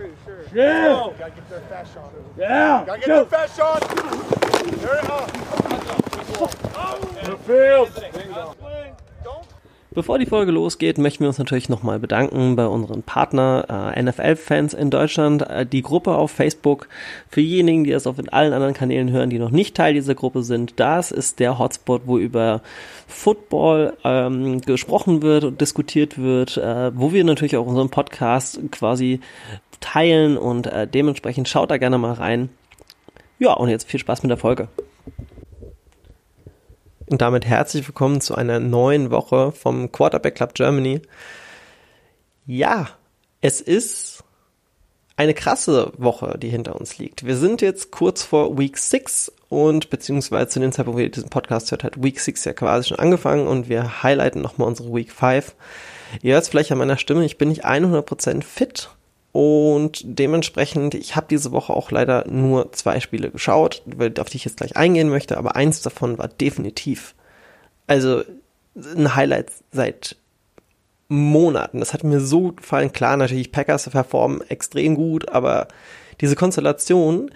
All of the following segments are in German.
pretty sure. Yeah. Oh, gotta get their fast shot. Yeah. Gotta get their fast shot. There it is. The field. Bevor die Folge losgeht, möchten wir uns natürlich nochmal bedanken bei unseren Partner äh, NFL-Fans in Deutschland, äh, die Gruppe auf Facebook. Für diejenigen, die das auf allen anderen Kanälen hören, die noch nicht Teil dieser Gruppe sind, das ist der Hotspot, wo über Football ähm, gesprochen wird und diskutiert wird, äh, wo wir natürlich auch unseren Podcast quasi teilen und äh, dementsprechend schaut da gerne mal rein. Ja, und jetzt viel Spaß mit der Folge. Und damit herzlich willkommen zu einer neuen Woche vom Quarterback Club Germany. Ja, es ist eine krasse Woche, die hinter uns liegt. Wir sind jetzt kurz vor Week 6 und beziehungsweise zu dem Zeitpunkt, wo ihr diesen Podcast hört, hat Week 6 ja quasi schon angefangen und wir highlighten nochmal unsere Week 5. Ihr hört es vielleicht an meiner Stimme, ich bin nicht 100% fit und dementsprechend, ich habe diese Woche auch leider nur zwei Spiele geschaut, auf die ich jetzt gleich eingehen möchte, aber eins davon war definitiv, also ein Highlight seit Monaten. Das hat mir so gefallen. Klar, natürlich, Packers performen extrem gut, aber diese Konstellation,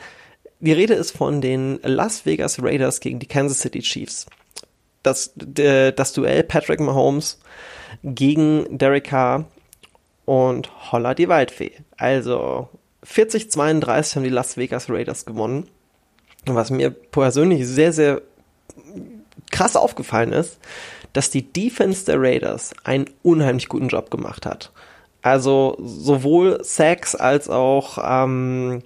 die Rede ist von den Las Vegas Raiders gegen die Kansas City Chiefs. Das, das Duell Patrick Mahomes gegen Derek Carr und holla die Waldfee. Also 40-32 haben die Las Vegas Raiders gewonnen. Was mir persönlich sehr, sehr krass aufgefallen ist, dass die Defense der Raiders einen unheimlich guten Job gemacht hat. Also sowohl Sacks als auch ähm,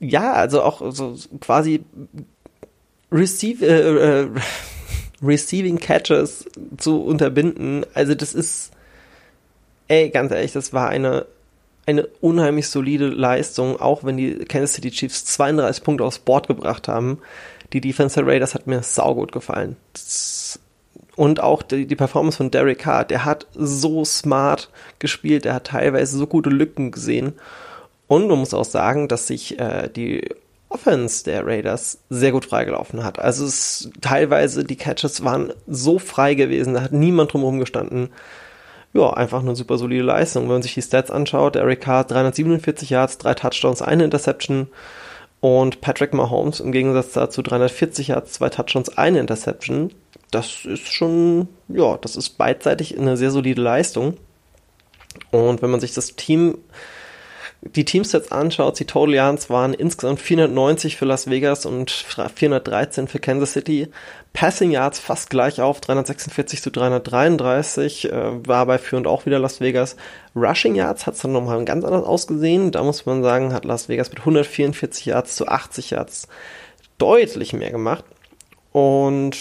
ja, also auch so quasi Receive, äh, äh, Receiving Catches zu unterbinden. Also das ist ey, ganz ehrlich, das war eine, eine unheimlich solide Leistung, auch wenn die Kansas City Chiefs 32 Punkte aufs Board gebracht haben. Die Defense der Raiders hat mir saugut gefallen. Und auch die, die Performance von Derek Carr, der hat so smart gespielt, der hat teilweise so gute Lücken gesehen. Und man muss auch sagen, dass sich äh, die Offense der Raiders sehr gut freigelaufen hat. Also es teilweise die Catches waren so frei gewesen, da hat niemand drumherum gestanden ja, einfach eine super solide Leistung. Wenn man sich die Stats anschaut, Eric Carr 347 Yards, drei Touchdowns, eine Interception und Patrick Mahomes im Gegensatz dazu 340 Yards, zwei Touchdowns, eine Interception. Das ist schon, ja, das ist beidseitig eine sehr solide Leistung. Und wenn man sich das Team die Teamstats anschaut, die Total Yards waren insgesamt 490 für Las Vegas und 413 für Kansas City. Passing Yards fast gleich auf, 346 zu 333, äh, war bei führend auch wieder Las Vegas. Rushing Yards hat es dann nochmal ganz anders ausgesehen. Da muss man sagen, hat Las Vegas mit 144 Yards zu 80 Yards deutlich mehr gemacht. Und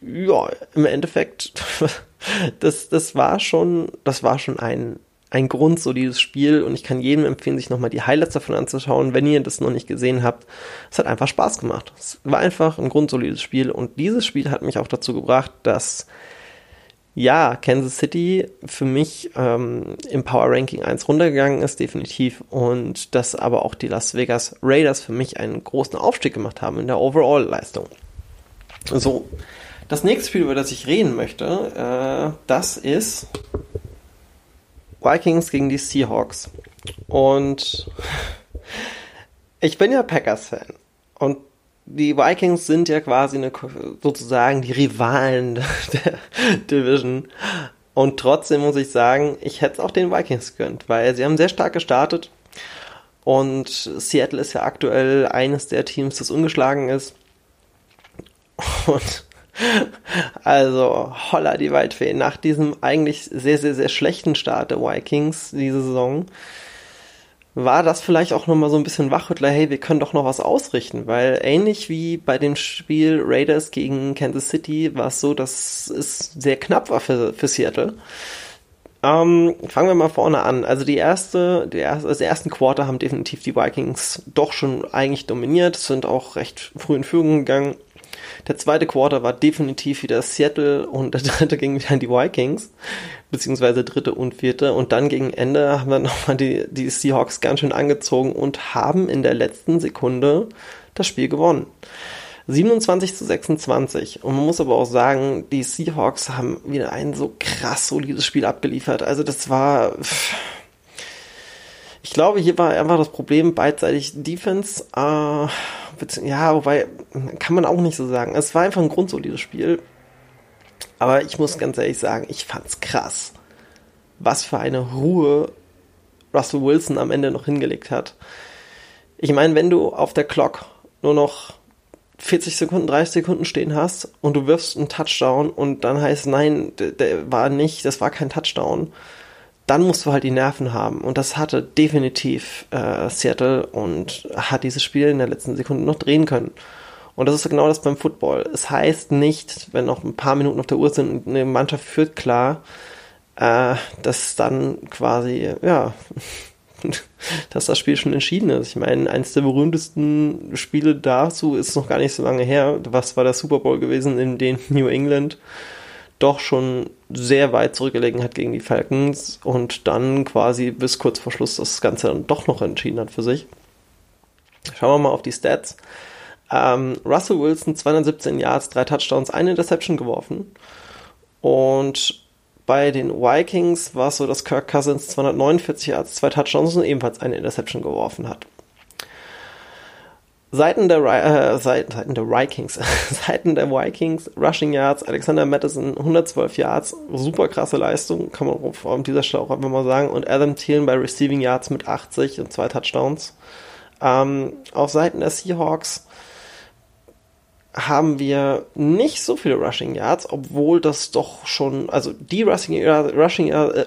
ja, im Endeffekt, das, das war schon, das war schon ein ein grundsolides Spiel und ich kann jedem empfehlen, sich nochmal die Highlights davon anzuschauen, wenn ihr das noch nicht gesehen habt. Es hat einfach Spaß gemacht. Es war einfach ein grundsolides Spiel und dieses Spiel hat mich auch dazu gebracht, dass ja, Kansas City für mich ähm, im Power Ranking 1 runtergegangen ist, definitiv. Und dass aber auch die Las Vegas Raiders für mich einen großen Aufstieg gemacht haben in der Overall-Leistung. So, das nächste Spiel, über das ich reden möchte, äh, das ist Vikings gegen die Seahawks. Und ich bin ja Packers-Fan. Und die Vikings sind ja quasi eine, sozusagen die Rivalen der Division. Und trotzdem muss ich sagen, ich hätte es auch den Vikings gegönnt, weil sie haben sehr stark gestartet. Und Seattle ist ja aktuell eines der Teams, das ungeschlagen ist. Und also, holla die Waldfee. Nach diesem eigentlich sehr, sehr, sehr schlechten Start der Vikings diese Saison war das vielleicht auch nochmal so ein bisschen Wachrüttler, hey, wir können doch noch was ausrichten, weil ähnlich wie bei dem Spiel Raiders gegen Kansas City war es so, dass es sehr knapp war für, für Seattle. Ähm, fangen wir mal vorne an. Also die erste, die erste, also ersten Quarter haben definitiv die Vikings doch schon eigentlich dominiert, sind auch recht früh in Führung gegangen. Der zweite Quarter war definitiv wieder Seattle und der dritte ging wieder an die Vikings, beziehungsweise dritte und vierte. Und dann gegen Ende haben wir nochmal die, die Seahawks ganz schön angezogen und haben in der letzten Sekunde das Spiel gewonnen. 27 zu 26. Und man muss aber auch sagen, die Seahawks haben wieder ein so krass solides Spiel abgeliefert. Also das war Ich glaube, hier war einfach das Problem beidseitig Defense. Äh, ja, wobei, kann man auch nicht so sagen. Es war einfach ein grundsolides Spiel. Aber ich muss ganz ehrlich sagen, ich fand's krass, was für eine Ruhe Russell Wilson am Ende noch hingelegt hat. Ich meine, wenn du auf der Clock nur noch 40 Sekunden, 30 Sekunden stehen hast und du wirfst einen Touchdown und dann heißt, nein, der, der war nicht, das war kein Touchdown, dann musst du halt die Nerven haben. Und das hatte definitiv äh, Seattle und hat dieses Spiel in der letzten Sekunde noch drehen können. Und das ist genau das beim Football. Es heißt nicht, wenn noch ein paar Minuten auf der Uhr sind und eine Mannschaft führt klar, äh, dass dann quasi, ja, dass das Spiel schon entschieden ist. Ich meine, eines der berühmtesten Spiele dazu ist noch gar nicht so lange her. Was war der Super Bowl gewesen, in dem New England doch schon sehr weit zurückgelegen hat gegen die Falcons und dann quasi bis kurz vor Schluss das Ganze dann doch noch entschieden hat für sich. Schauen wir mal auf die Stats. Ähm, Russell Wilson 217 Yards, drei Touchdowns, eine Interception geworfen. Und bei den Vikings war es so, dass Kirk Cousins 249 Yards, zwei Touchdowns und ebenfalls eine Interception geworfen hat. Seiten der, äh, Seiten, Seiten der Vikings, Seiten der Vikings, Rushing Yards, Alexander Madison 112 Yards, super krasse Leistung, kann man auf dieser Stelle auch einfach mal sagen. Und Adam Thielen bei Receiving Yards mit 80 und zwei Touchdowns. Ähm, auf Seiten der Seahawks haben wir nicht so viele Rushing Yards, obwohl das doch schon, also die Rushing Yards, Rushing Yards, äh,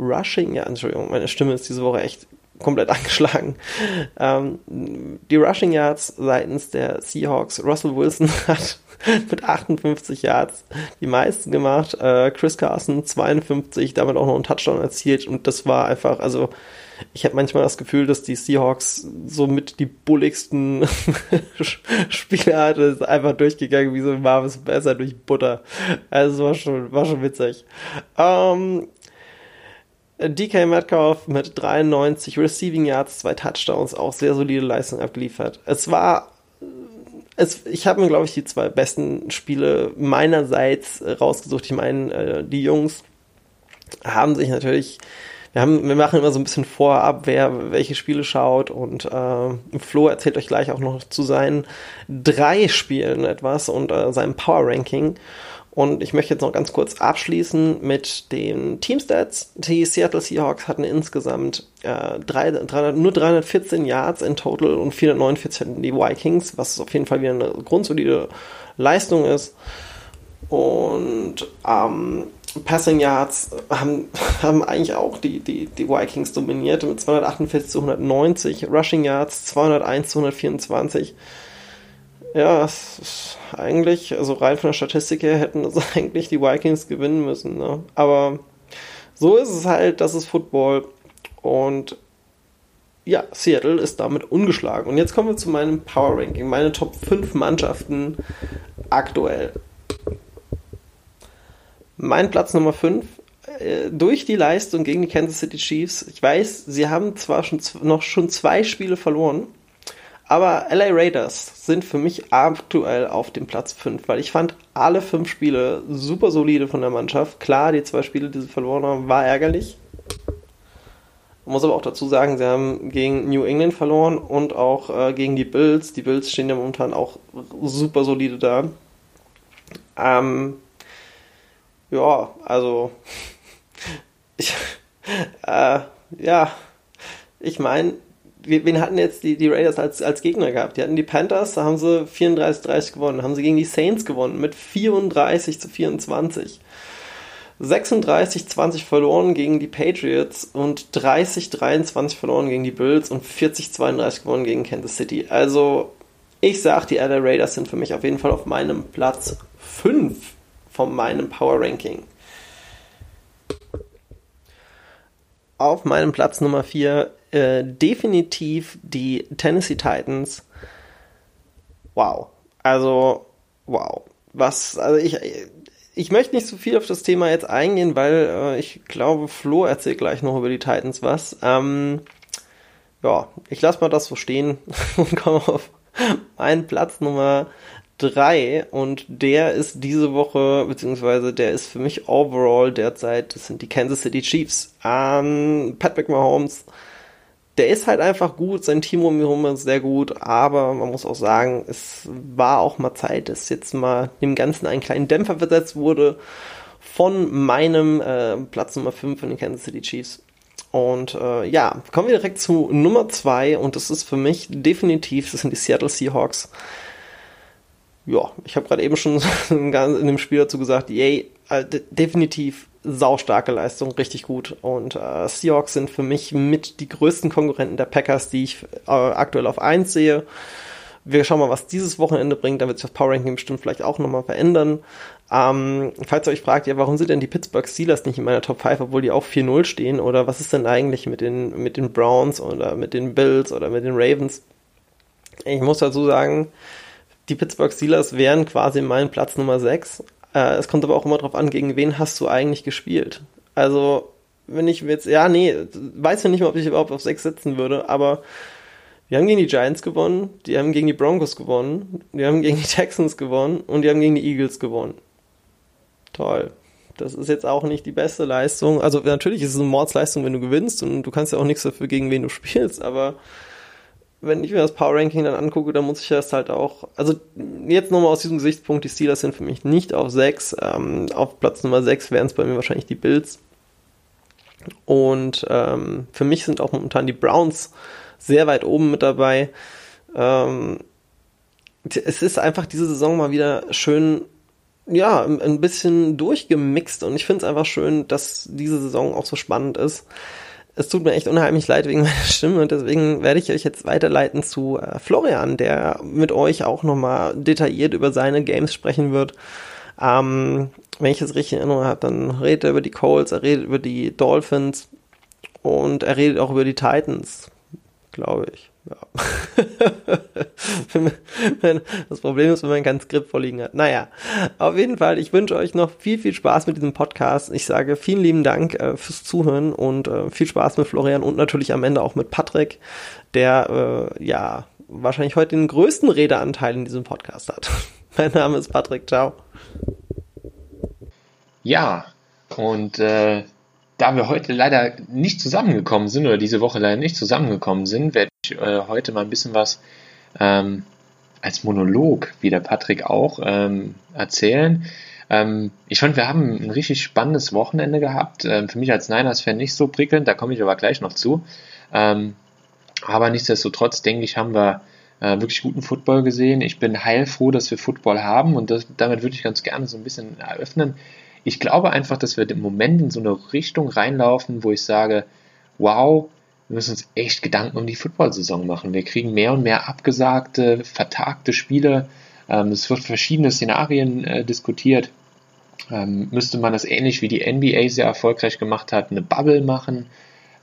Rushing Yards, Entschuldigung, meine Stimme ist diese Woche echt komplett angeschlagen. Ähm, die Rushing Yards seitens der Seahawks, Russell Wilson hat mit 58 Yards die meisten gemacht, äh, Chris Carson 52, damit auch noch einen Touchdown erzielt und das war einfach, also ich habe manchmal das Gefühl, dass die Seahawks somit die bulligsten Spieler hatte, ist einfach durchgegangen wie so ein warmes Messer durch Butter. Also war schon, war schon witzig. Ähm, DK Metcalf mit 93 Receiving Yards, zwei Touchdowns, auch sehr solide Leistung abgeliefert. Es war es, ich habe mir, glaube ich, die zwei besten Spiele meinerseits rausgesucht. Ich meine, äh, die Jungs haben sich natürlich wir haben, wir machen immer so ein bisschen vorab, wer welche Spiele schaut und äh, Flo erzählt euch gleich auch noch zu seinen drei Spielen etwas und äh, seinem Power Ranking. Und ich möchte jetzt noch ganz kurz abschließen mit den Teamstats. Die Seattle Seahawks hatten insgesamt äh, drei, 300, nur 314 Yards in total und 449 hatten die Vikings, was auf jeden Fall wieder eine grundsolide Leistung ist. Und ähm, Passing Yards haben, haben eigentlich auch die, die, die Vikings dominiert mit 248 zu 190, Rushing Yards 201 zu 124. Ja, es ist eigentlich, also rein von der Statistik her hätten es eigentlich die Vikings gewinnen müssen. Ne? Aber so ist es halt, das ist Football. Und ja, Seattle ist damit ungeschlagen. Und jetzt kommen wir zu meinem Power Ranking, meine Top 5 Mannschaften aktuell. Mein Platz Nummer 5 äh, durch die Leistung gegen die Kansas City Chiefs. Ich weiß, sie haben zwar schon noch schon zwei Spiele verloren, aber LA Raiders sind für mich aktuell auf dem Platz 5, weil ich fand alle fünf Spiele super solide von der Mannschaft. Klar, die zwei Spiele, die sie verloren haben, war ärgerlich. Man muss aber auch dazu sagen, sie haben gegen New England verloren und auch äh, gegen die Bills. Die Bills stehen ja momentan auch super solide da. Ähm, ja, also ich, äh, ja, ich meine, wen hatten jetzt die, die Raiders als, als Gegner gehabt? Die hatten die Panthers, da haben sie 34-30 gewonnen, haben sie gegen die Saints gewonnen mit 34 zu 24. 36-20 verloren gegen die Patriots und 30-23 verloren gegen die Bills und 40-32 gewonnen gegen Kansas City. Also, ich sag, die LA Raiders sind für mich auf jeden Fall auf meinem Platz 5 von meinem Power Ranking. Auf meinem Platz Nummer 4 äh, definitiv die Tennessee Titans. Wow. Also, wow. Was, also ich, ich möchte nicht so viel auf das Thema jetzt eingehen, weil äh, ich glaube, Flo erzählt gleich noch über die Titans was. Ähm, ja, ich lasse mal das so stehen und komme auf meinen Platz Nummer 3 und der ist diese Woche, beziehungsweise der ist für mich overall derzeit, das sind die Kansas City Chiefs. Ähm, Patrick Mahomes der ist halt einfach gut, sein Team um ihn herum ist sehr gut, aber man muss auch sagen, es war auch mal Zeit, dass jetzt mal dem Ganzen einen kleinen Dämpfer versetzt wurde von meinem äh, Platz Nummer 5 von den Kansas City Chiefs. Und äh, ja, kommen wir direkt zu Nummer 2 und das ist für mich definitiv, das sind die Seattle Seahawks. Ja, ich habe gerade eben schon in dem Spiel dazu gesagt, yay, äh, definitiv saustarke Leistung, richtig gut. Und äh, Seahawks sind für mich mit die größten Konkurrenten der Packers, die ich äh, aktuell auf 1 sehe. Wir schauen mal, was dieses Wochenende bringt. Da wird sich das Power Ranking bestimmt vielleicht auch nochmal verändern. Ähm, falls ihr euch fragt, ja, warum sind denn die Pittsburgh Steelers nicht in meiner Top 5, obwohl die auch 4-0 stehen? Oder was ist denn eigentlich mit den, mit den Browns oder mit den Bills oder mit den Ravens? Ich muss dazu sagen, die Pittsburgh Steelers wären quasi mein Platz Nummer 6. Äh, es kommt aber auch immer darauf an, gegen wen hast du eigentlich gespielt. Also, wenn ich jetzt, ja, nee, weiß ja nicht mal, ob ich überhaupt auf 6 setzen würde, aber wir haben gegen die Giants gewonnen, die haben gegen die Broncos gewonnen, die haben gegen die Texans gewonnen und die haben gegen die Eagles gewonnen. Toll. Das ist jetzt auch nicht die beste Leistung. Also natürlich ist es eine Mordsleistung, wenn du gewinnst und du kannst ja auch nichts dafür, gegen wen du spielst, aber wenn ich mir das Power Ranking dann angucke, dann muss ich das halt auch, also jetzt nochmal aus diesem Gesichtspunkt, die Steelers sind für mich nicht auf 6. Ähm, auf Platz Nummer 6 wären es bei mir wahrscheinlich die Bills. Und ähm, für mich sind auch momentan die Browns sehr weit oben mit dabei. Ähm, es ist einfach diese Saison mal wieder schön, ja, ein bisschen durchgemixt und ich finde es einfach schön, dass diese Saison auch so spannend ist es tut mir echt unheimlich leid wegen meiner Stimme und deswegen werde ich euch jetzt weiterleiten zu äh, Florian, der mit euch auch nochmal detailliert über seine Games sprechen wird. Ähm, wenn ich es richtig in Erinnerung habe, dann redet er über die Colts, er redet über die Dolphins und er redet auch über die Titans, glaube ich. Das Problem ist, wenn man kein Skript vorliegen hat. Naja, auf jeden Fall, ich wünsche euch noch viel, viel Spaß mit diesem Podcast. Ich sage vielen lieben Dank äh, fürs Zuhören und äh, viel Spaß mit Florian und natürlich am Ende auch mit Patrick, der äh, ja wahrscheinlich heute den größten Redeanteil in diesem Podcast hat. mein Name ist Patrick, ciao. Ja, und äh, da wir heute leider nicht zusammengekommen sind oder diese Woche leider nicht zusammengekommen sind, werde ich äh, heute mal ein bisschen was ähm, als Monolog, wie der Patrick auch, ähm, erzählen. Ähm, ich fand, wir haben ein richtig spannendes Wochenende gehabt. Ähm, für mich als Niners-Fan nicht so prickelnd, da komme ich aber gleich noch zu. Ähm, aber nichtsdestotrotz, denke ich, haben wir äh, wirklich guten Football gesehen. Ich bin heilfroh, dass wir Football haben und das, damit würde ich ganz gerne so ein bisschen eröffnen ich glaube einfach, dass wir im Moment in so eine Richtung reinlaufen, wo ich sage, wow, wir müssen uns echt Gedanken um die Football-Saison machen. Wir kriegen mehr und mehr abgesagte, vertagte Spiele. Ähm, es wird verschiedene Szenarien äh, diskutiert. Ähm, müsste man das ähnlich wie die NBA sehr erfolgreich gemacht hat, eine Bubble machen?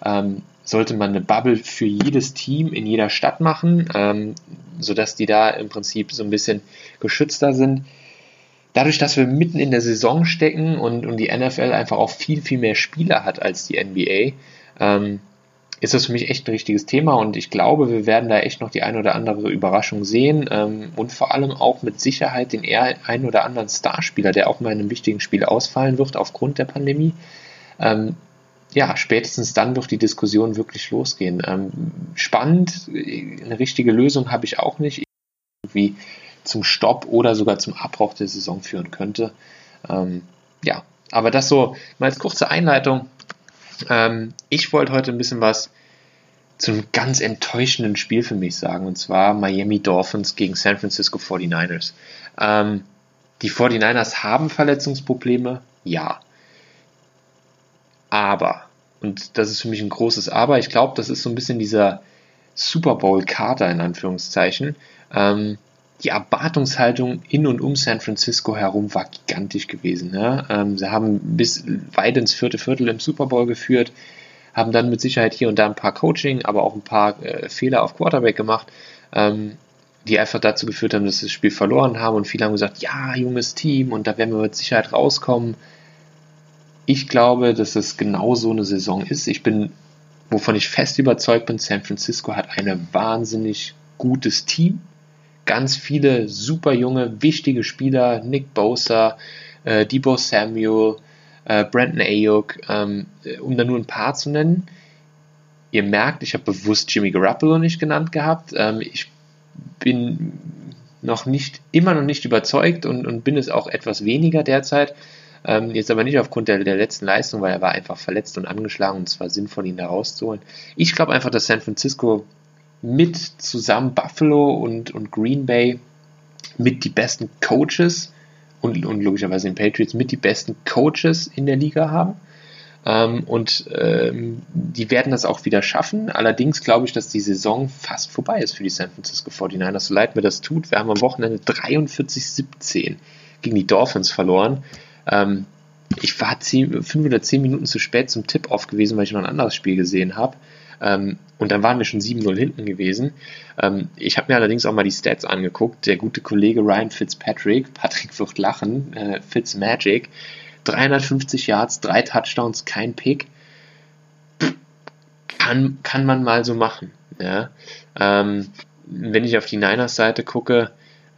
Ähm, sollte man eine Bubble für jedes Team in jeder Stadt machen, ähm, sodass die da im Prinzip so ein bisschen geschützter sind? Dadurch, dass wir mitten in der Saison stecken und, und die NFL einfach auch viel, viel mehr Spieler hat als die NBA, ähm, ist das für mich echt ein richtiges Thema und ich glaube, wir werden da echt noch die ein oder andere Überraschung sehen ähm, und vor allem auch mit Sicherheit den eher ein oder anderen Starspieler, der auch mal in einem wichtigen Spiel ausfallen wird aufgrund der Pandemie. Ähm, ja, spätestens dann wird die Diskussion wirklich losgehen. Ähm, spannend, eine richtige Lösung habe ich auch nicht. Irgendwie zum Stopp oder sogar zum Abbruch der Saison führen könnte. Ähm, ja, aber das so mal als kurze Einleitung. Ähm, ich wollte heute ein bisschen was zu einem ganz enttäuschenden Spiel für mich sagen, und zwar Miami Dolphins gegen San Francisco 49ers. Ähm, die 49ers haben Verletzungsprobleme, ja. Aber, und das ist für mich ein großes Aber, ich glaube, das ist so ein bisschen dieser Super Bowl-Kater in Anführungszeichen. Ähm, die Erwartungshaltung in und um San Francisco herum war gigantisch gewesen. Ja? Ähm, sie haben bis weit ins vierte Viertel im Super Bowl geführt, haben dann mit Sicherheit hier und da ein paar Coaching, aber auch ein paar äh, Fehler auf Quarterback gemacht, ähm, die einfach dazu geführt haben, dass sie das Spiel verloren haben und viele haben gesagt, ja, junges Team und da werden wir mit Sicherheit rauskommen. Ich glaube, dass es genau so eine Saison ist. Ich bin, wovon ich fest überzeugt bin, San Francisco hat ein wahnsinnig gutes Team ganz viele super junge, wichtige Spieler, Nick Bosa, äh, Debo Samuel, äh, Brandon Ayuk, ähm, um da nur ein paar zu nennen. ihr merkt, ich habe bewusst Jimmy Garoppolo nicht genannt gehabt. Ähm, ich bin noch nicht, immer noch nicht überzeugt und, und bin es auch etwas weniger derzeit. Ähm, jetzt aber nicht aufgrund der, der letzten Leistung, weil er war einfach verletzt und angeschlagen und es war sinnvoll, ihn da rauszuholen. Ich glaube einfach, dass San Francisco mit zusammen Buffalo und, und Green Bay mit die besten Coaches und, und logischerweise den Patriots mit die besten Coaches in der Liga haben. Ähm, und ähm, die werden das auch wieder schaffen. Allerdings glaube ich, dass die Saison fast vorbei ist für die San Francisco 49ers. So leid mir das tut. Wir haben am Wochenende 43-17 gegen die Dolphins verloren. Ähm, ich war 10, 5 oder 10 Minuten zu spät zum Tip-Off gewesen, weil ich noch ein anderes Spiel gesehen habe. Ähm, und dann waren wir schon 7-0 hinten gewesen. Ähm, ich habe mir allerdings auch mal die Stats angeguckt. Der gute Kollege Ryan Fitzpatrick, Patrick wird lachen, äh, Fitzmagic, 350 Yards, drei Touchdowns, kein Pick. Kann, kann man mal so machen. Ja? Ähm, wenn ich auf die Niners-Seite gucke,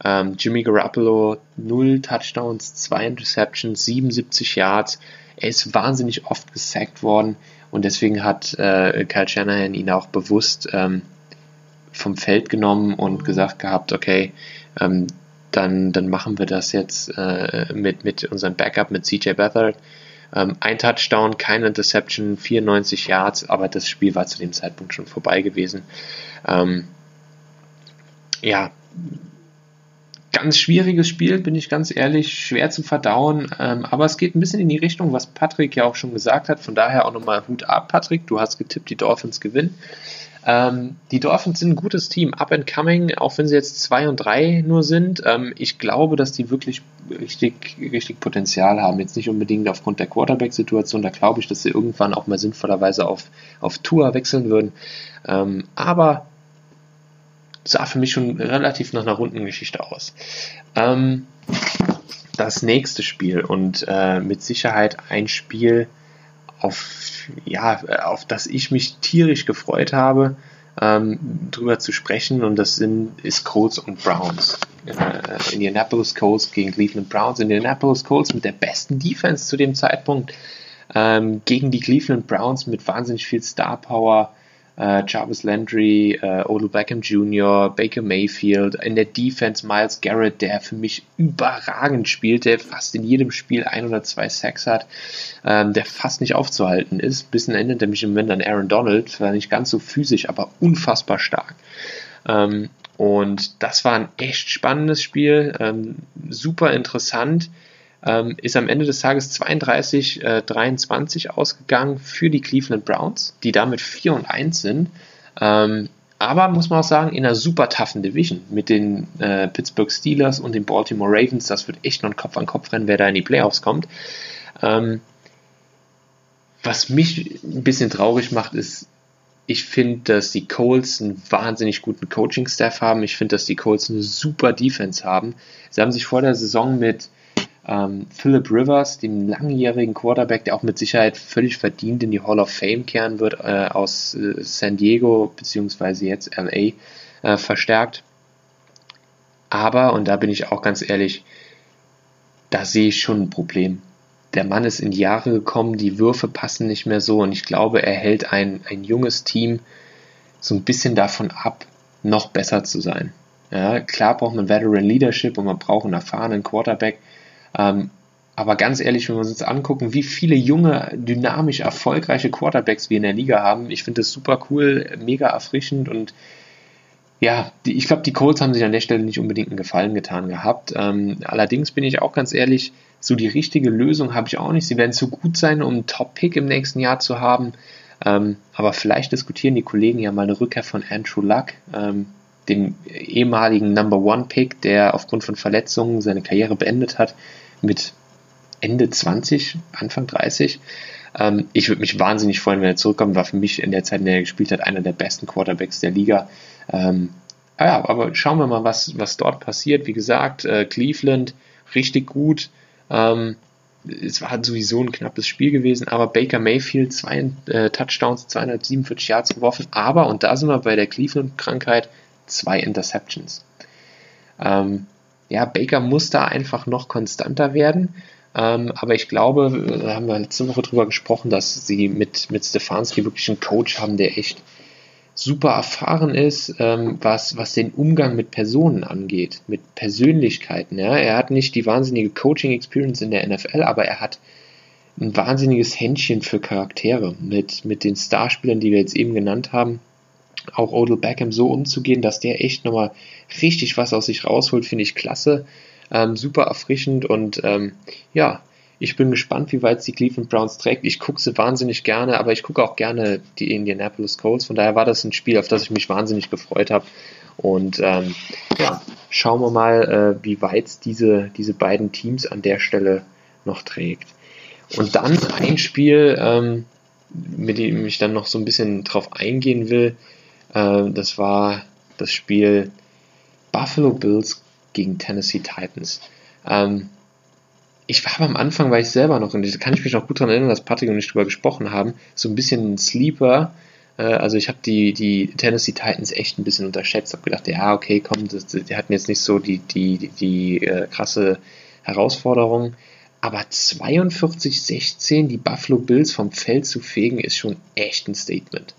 ähm, Jimmy Garoppolo 0 Touchdowns, 2 Interceptions, 77 Yards. Er ist wahnsinnig oft gesackt worden und deswegen hat äh, Kyle Shanahan ihn auch bewusst ähm, vom Feld genommen und gesagt gehabt, okay, ähm, dann, dann machen wir das jetzt äh, mit, mit unserem Backup mit CJ Beathard. Ähm, ein Touchdown, keine Interception, 94 Yards, aber das Spiel war zu dem Zeitpunkt schon vorbei gewesen. Ähm, ja, ganz schwieriges Spiel, bin ich ganz ehrlich, schwer zu verdauen, ähm, aber es geht ein bisschen in die Richtung, was Patrick ja auch schon gesagt hat, von daher auch nochmal Hut ab, Patrick, du hast getippt, die Dolphins gewinnen. Ähm, die Dolphins sind ein gutes Team, up and coming, auch wenn sie jetzt 2 und 3 nur sind. Ähm, ich glaube, dass die wirklich richtig, richtig Potenzial haben. Jetzt nicht unbedingt aufgrund der Quarterback-Situation, da glaube ich, dass sie irgendwann auch mal sinnvollerweise auf, auf Tour wechseln würden. Ähm, aber sah für mich schon relativ nach einer runden Geschichte aus. Ähm, das nächste Spiel und äh, mit Sicherheit ein Spiel, auf, ja, auf das ich mich tierisch gefreut habe, ähm, drüber zu sprechen und das sind, ist Colts und Browns. Äh, Indianapolis Colts gegen Cleveland Browns. Indianapolis Colts mit der besten Defense zu dem Zeitpunkt ähm, gegen die Cleveland Browns mit wahnsinnig viel Star Power äh, Jarvis Landry, äh, Olu Beckham Jr., Baker Mayfield, in der Defense Miles Garrett, der für mich überragend spielt, der fast in jedem Spiel ein oder zwei Sacks hat, ähm, der fast nicht aufzuhalten ist. Bis zum Ende nämlich im Moment an Aaron Donald, war nicht ganz so physisch, aber unfassbar stark. Ähm, und das war ein echt spannendes Spiel, ähm, super interessant ähm, ist am Ende des Tages 32, äh, 23 ausgegangen für die Cleveland Browns, die damit 4 und 1 sind. Ähm, aber muss man auch sagen, in einer super toughen Division mit den äh, Pittsburgh Steelers und den Baltimore Ravens. Das wird echt noch ein Kopf an Kopf rennen, wer da in die Playoffs kommt. Ähm, was mich ein bisschen traurig macht, ist, ich finde, dass die Colts einen wahnsinnig guten Coaching-Staff haben. Ich finde, dass die Colts eine super Defense haben. Sie haben sich vor der Saison mit ähm, Philip Rivers, dem langjährigen Quarterback, der auch mit Sicherheit völlig verdient in die Hall of Fame kehren wird, äh, aus äh, San Diego beziehungsweise jetzt LA äh, verstärkt. Aber, und da bin ich auch ganz ehrlich, da sehe ich schon ein Problem. Der Mann ist in die Jahre gekommen, die Würfe passen nicht mehr so und ich glaube, er hält ein, ein junges Team so ein bisschen davon ab, noch besser zu sein. Ja, klar braucht man Veteran Leadership und man braucht einen erfahrenen Quarterback, ähm, aber ganz ehrlich, wenn wir uns jetzt angucken, wie viele junge, dynamisch erfolgreiche Quarterbacks wir in der Liga haben, ich finde das super cool, mega erfrischend und ja, die, ich glaube, die Colts haben sich an der Stelle nicht unbedingt einen Gefallen getan gehabt. Ähm, allerdings bin ich auch ganz ehrlich, so die richtige Lösung habe ich auch nicht. Sie werden zu gut sein, um einen Top-Pick im nächsten Jahr zu haben. Ähm, aber vielleicht diskutieren die Kollegen ja mal eine Rückkehr von Andrew Luck, ähm, dem ehemaligen Number One Pick, der aufgrund von Verletzungen seine Karriere beendet hat mit Ende 20, Anfang 30. Ähm, ich würde mich wahnsinnig freuen, wenn er zurückkommt. War für mich in der Zeit, in der er gespielt hat, einer der besten Quarterbacks der Liga. Ähm, ja, aber schauen wir mal, was, was dort passiert. Wie gesagt, äh, Cleveland richtig gut. Ähm, es war sowieso ein knappes Spiel gewesen, aber Baker Mayfield, zwei äh, Touchdowns, 247 Yards geworfen, aber, und da sind wir bei der Cleveland-Krankheit, zwei Interceptions. Ähm, ja, Baker muss da einfach noch konstanter werden. Ähm, aber ich glaube, da haben wir letzte Woche drüber gesprochen, dass sie mit, mit Stefanski wirklich einen Coach haben, der echt super erfahren ist, ähm, was, was den Umgang mit Personen angeht, mit Persönlichkeiten. Ja? Er hat nicht die wahnsinnige Coaching-Experience in der NFL, aber er hat ein wahnsinniges Händchen für Charaktere mit, mit den Starspielern, die wir jetzt eben genannt haben. Auch Odell Beckham so umzugehen, dass der echt nochmal richtig was aus sich rausholt, finde ich klasse. Ähm, super erfrischend und ähm, ja, ich bin gespannt, wie weit es die Cleveland Browns trägt. Ich gucke sie wahnsinnig gerne, aber ich gucke auch gerne die Indianapolis Colts. Von daher war das ein Spiel, auf das ich mich wahnsinnig gefreut habe. Und ähm, ja, schauen wir mal, äh, wie weit diese, diese beiden Teams an der Stelle noch trägt. Und dann ein Spiel, ähm, mit dem ich dann noch so ein bisschen drauf eingehen will, das war das Spiel Buffalo Bills gegen Tennessee Titans. Ähm, ich war am Anfang, weil ich selber noch, und da kann ich mich noch gut daran erinnern, dass Patrick und ich drüber gesprochen haben, so ein bisschen ein Sleeper. Äh, also ich habe die, die Tennessee Titans echt ein bisschen unterschätzt, habe gedacht, ja, okay, komm, das, die hatten jetzt nicht so die, die, die, die äh, krasse Herausforderung. Aber 42-16 die Buffalo Bills vom Feld zu fegen, ist schon echt ein Statement.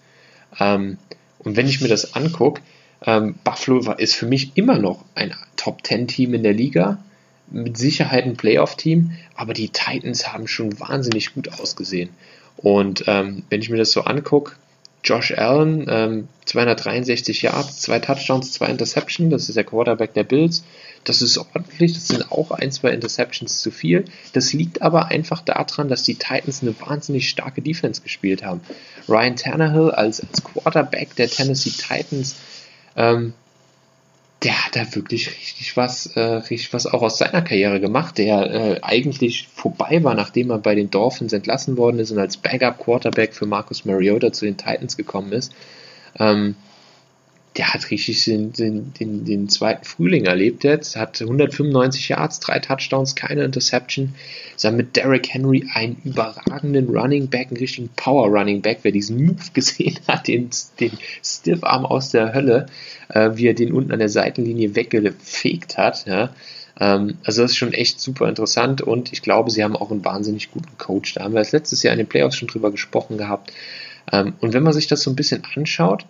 Ähm, und wenn ich mir das angucke, ähm, Buffalo war, ist für mich immer noch ein Top-10-Team in der Liga, mit Sicherheit ein Playoff-Team, aber die Titans haben schon wahnsinnig gut ausgesehen. Und ähm, wenn ich mir das so angucke, Josh Allen, ähm, 263 Yards, zwei Touchdowns, zwei Interceptions, das ist der Quarterback der Bills. Das ist ordentlich, das sind auch ein, zwei Interceptions zu viel. Das liegt aber einfach daran, dass die Titans eine wahnsinnig starke Defense gespielt haben. Ryan Tannehill als, als Quarterback der Tennessee Titans, ähm, der hat da wirklich richtig was, äh, richtig was auch aus seiner Karriere gemacht, der äh, eigentlich vorbei war, nachdem er bei den Dolphins entlassen worden ist und als Backup-Quarterback für Marcus Mariota zu den Titans gekommen ist. Ähm, der hat richtig den, den, den, den zweiten Frühling erlebt jetzt, hat 195 Yards, drei Touchdowns, keine Interception. Dann mit Derrick Henry einen überragenden Running Back, einen richtigen Power Running Back, wer diesen Move gesehen hat, den, den Stiffarm aus der Hölle, äh, wie er den unten an der Seitenlinie weggefegt hat. Ja. Ähm, also das ist schon echt super interessant und ich glaube, sie haben auch einen wahnsinnig guten Coach. Da haben wir das letztes Jahr in den Playoffs schon drüber gesprochen gehabt. Ähm, und wenn man sich das so ein bisschen anschaut,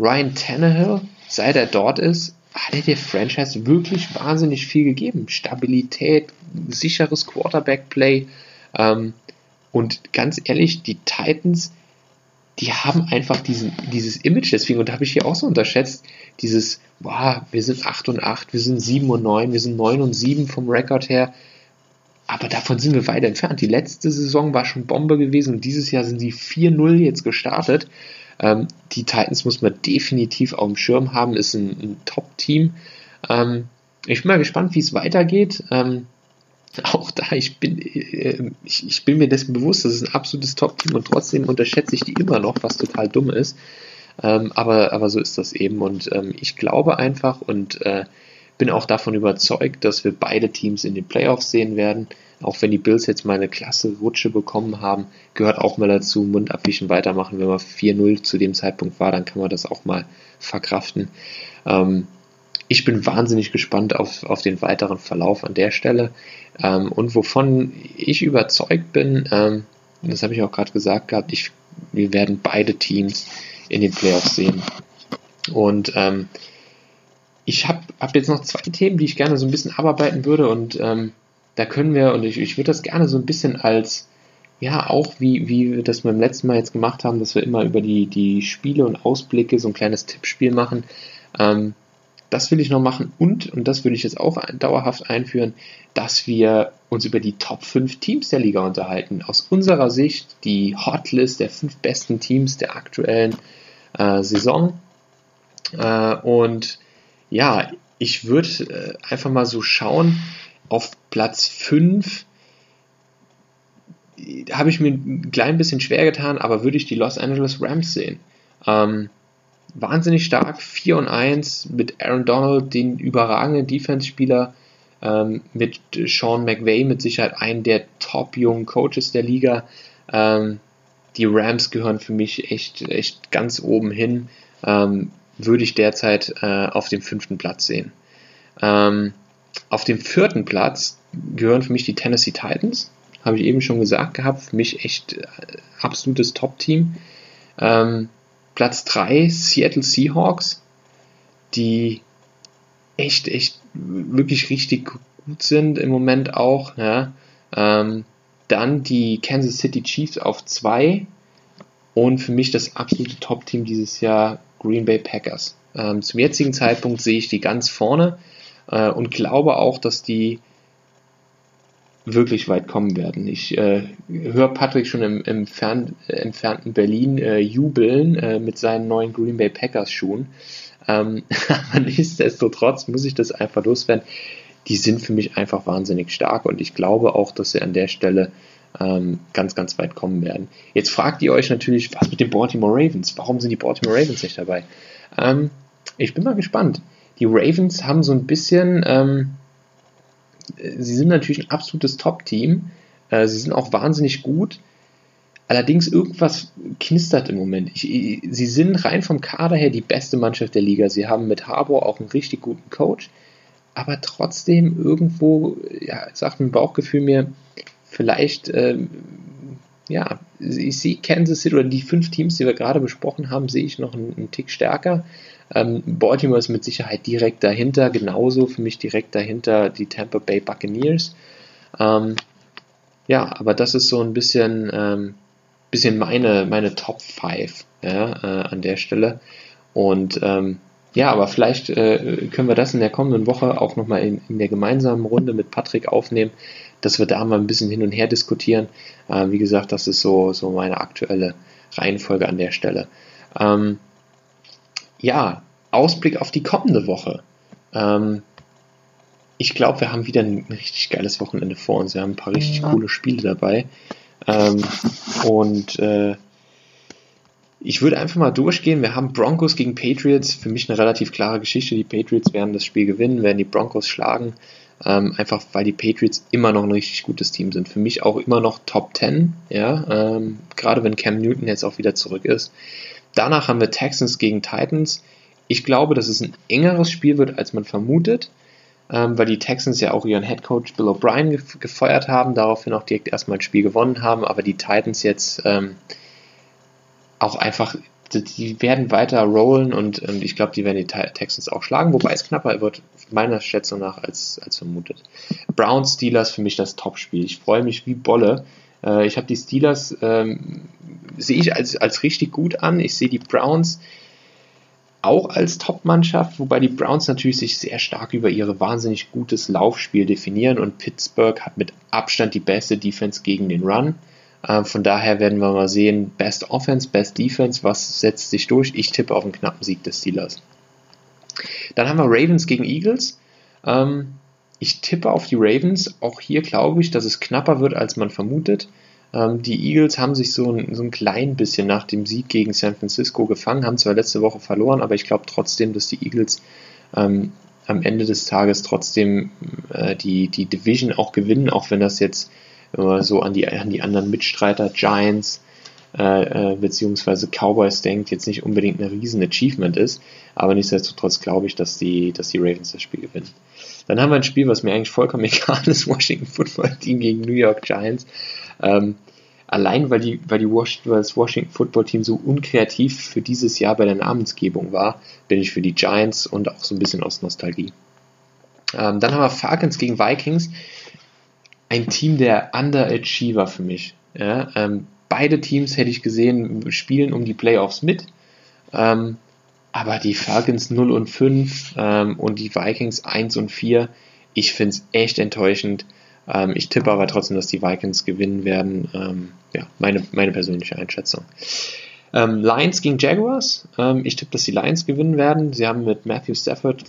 Ryan Tannehill, seit er dort ist, hat er der Franchise wirklich wahnsinnig viel gegeben. Stabilität, sicheres Quarterback-Play. Ähm, und ganz ehrlich, die Titans, die haben einfach diesen, dieses Image deswegen, und habe ich hier auch so unterschätzt, dieses, wow, wir sind 8 und 8, wir sind 7 und 9, wir sind 9 und 7 vom Rekord her. Aber davon sind wir weit entfernt. Die letzte Saison war schon Bombe gewesen und dieses Jahr sind sie 4-0 jetzt gestartet. Ähm, die Titans muss man definitiv auf dem Schirm haben, ist ein, ein Top-Team. Ähm, ich bin mal gespannt, wie es weitergeht. Ähm, auch da, ich bin, äh, ich, ich, bin mir dessen bewusst, das ist ein absolutes Top-Team und trotzdem unterschätze ich die immer noch, was total dumm ist. Ähm, aber, aber so ist das eben und ähm, ich glaube einfach und äh, bin auch davon überzeugt, dass wir beide Teams in den Playoffs sehen werden. Auch wenn die Bills jetzt mal eine klasse Rutsche bekommen haben, gehört auch mal dazu, Mund abwischen, weitermachen. Wenn man 4-0 zu dem Zeitpunkt war, dann kann man das auch mal verkraften. Ähm, ich bin wahnsinnig gespannt auf, auf den weiteren Verlauf an der Stelle. Ähm, und wovon ich überzeugt bin, ähm, das habe ich auch gerade gesagt gehabt, ich, wir werden beide Teams in den Playoffs sehen. Und ähm, ich habe hab jetzt noch zwei Themen, die ich gerne so ein bisschen abarbeiten würde und ähm, da können wir, und ich, ich würde das gerne so ein bisschen als, ja, auch wie, wie wir das beim letzten Mal jetzt gemacht haben, dass wir immer über die, die Spiele und Ausblicke so ein kleines Tippspiel machen. Ähm, das will ich noch machen und, und das würde ich jetzt auch dauerhaft einführen, dass wir uns über die Top 5 Teams der Liga unterhalten. Aus unserer Sicht die Hotlist der fünf besten Teams der aktuellen äh, Saison. Äh, und ja, ich würde äh, einfach mal so schauen, auf Platz 5 habe ich mir ein klein bisschen schwer getan, aber würde ich die Los Angeles Rams sehen. Ähm, wahnsinnig stark, 4 und 1 mit Aaron Donald, den überragenden Defense-Spieler, ähm, mit Sean McVay mit Sicherheit einen der top jungen Coaches der Liga. Ähm, die Rams gehören für mich echt, echt ganz oben hin. Ähm, würde ich derzeit äh, auf dem fünften Platz sehen. Ähm, auf dem vierten Platz gehören für mich die Tennessee Titans. Habe ich eben schon gesagt gehabt. Für mich echt äh, absolutes Top-Team. Ähm, Platz 3 Seattle Seahawks, die echt, echt wirklich richtig gut sind im Moment auch. Ja. Ähm, dann die Kansas City Chiefs auf 2 und für mich das absolute Top-Team dieses Jahr Green Bay Packers. Ähm, zum jetzigen Zeitpunkt sehe ich die ganz vorne äh, und glaube auch, dass die wirklich weit kommen werden. Ich äh, höre Patrick schon im, im fern, entfernten Berlin äh, jubeln äh, mit seinen neuen Green Bay Packers Schuhen. Ähm, aber nichtsdestotrotz muss ich das einfach loswerden. Die sind für mich einfach wahnsinnig stark und ich glaube auch, dass sie an der Stelle ähm, ganz, ganz weit kommen werden. Jetzt fragt ihr euch natürlich, was mit den Baltimore Ravens? Warum sind die Baltimore Ravens nicht dabei? Ähm, ich bin mal gespannt. Die Ravens haben so ein bisschen, ähm, sie sind natürlich ein absolutes Top-Team. Äh, sie sind auch wahnsinnig gut. Allerdings irgendwas knistert im Moment. Ich, sie sind rein vom Kader her die beste Mannschaft der Liga. Sie haben mit Harbour auch einen richtig guten Coach. Aber trotzdem irgendwo, ja, sagt mein Bauchgefühl mir, vielleicht, ähm, ja, ich sehe Kansas City oder die fünf Teams, die wir gerade besprochen haben, sehe ich noch einen, einen Tick stärker. Ähm, Baltimore ist mit Sicherheit direkt dahinter, genauso für mich direkt dahinter die Tampa Bay Buccaneers. Ähm, ja, aber das ist so ein bisschen, ähm, bisschen meine, meine Top 5 ja, äh, an der Stelle. Und ähm, ja, aber vielleicht äh, können wir das in der kommenden Woche auch nochmal in, in der gemeinsamen Runde mit Patrick aufnehmen, dass wir da mal ein bisschen hin und her diskutieren. Äh, wie gesagt, das ist so, so meine aktuelle Reihenfolge an der Stelle. Ähm, ja, Ausblick auf die kommende Woche. Ähm, ich glaube, wir haben wieder ein richtig geiles Wochenende vor uns. Wir haben ein paar richtig ja. coole Spiele dabei. Ähm, und äh, ich würde einfach mal durchgehen. Wir haben Broncos gegen Patriots. Für mich eine relativ klare Geschichte. Die Patriots werden das Spiel gewinnen, werden die Broncos schlagen. Ähm, einfach weil die Patriots immer noch ein richtig gutes Team sind. Für mich auch immer noch Top 10. Ja, ähm, gerade wenn Cam Newton jetzt auch wieder zurück ist. Danach haben wir Texans gegen Titans. Ich glaube, dass es ein engeres Spiel wird, als man vermutet ähm, weil die Texans ja auch ihren Head Coach Bill O'Brien ge gefeuert haben, daraufhin auch direkt erstmal ein Spiel gewonnen haben, aber die Titans jetzt ähm, auch einfach, die werden weiter rollen und, und ich glaube, die werden die Texans auch schlagen, wobei es knapper wird, meiner Schätzung nach, als, als vermutet. Browns Steelers für mich das Topspiel. Ich freue mich wie Bolle. Äh, ich habe die Steelers, ähm, sehe ich als, als richtig gut an. Ich sehe die Browns auch als Top-Mannschaft, wobei die Browns natürlich sich sehr stark über ihre wahnsinnig gutes Laufspiel definieren und Pittsburgh hat mit Abstand die beste Defense gegen den Run. Äh, von daher werden wir mal sehen, Best Offense, Best Defense, was setzt sich durch? Ich tippe auf einen knappen Sieg des Steelers. Dann haben wir Ravens gegen Eagles. Ähm, ich tippe auf die Ravens. Auch hier glaube ich, dass es knapper wird, als man vermutet. Ähm, die Eagles haben sich so ein, so ein klein bisschen nach dem Sieg gegen San Francisco gefangen, haben zwar letzte Woche verloren, aber ich glaube trotzdem, dass die Eagles ähm, am Ende des Tages trotzdem äh, die, die Division auch gewinnen, auch wenn das jetzt äh, so an die, an die anderen Mitstreiter, Giants, äh, äh, beziehungsweise Cowboys denkt, jetzt nicht unbedingt ein riesen Achievement ist, aber nichtsdestotrotz glaube ich, dass die, dass die Ravens das Spiel gewinnen. Dann haben wir ein Spiel, was mir eigentlich vollkommen egal ist, Washington Football Team gegen New York Giants. Ähm, allein weil, die, weil, die Washington, weil das Washington Football Team so unkreativ für dieses Jahr bei der Namensgebung war, bin ich für die Giants und auch so ein bisschen aus Nostalgie. Ähm, dann haben wir Falcons gegen Vikings. Ein Team der Underachiever für mich. Ja, ähm, beide Teams hätte ich gesehen, spielen um die Playoffs mit. Ähm, aber die Falcons 0 und 5 ähm, und die Vikings 1 und 4, ich finde es echt enttäuschend. Ähm, ich tippe aber trotzdem, dass die Vikings gewinnen werden. Ähm, ja, meine, meine persönliche Einschätzung. Ähm, Lions gegen Jaguars. Ähm, ich tippe, dass die Lions gewinnen werden. Sie haben mit Matthew Stafford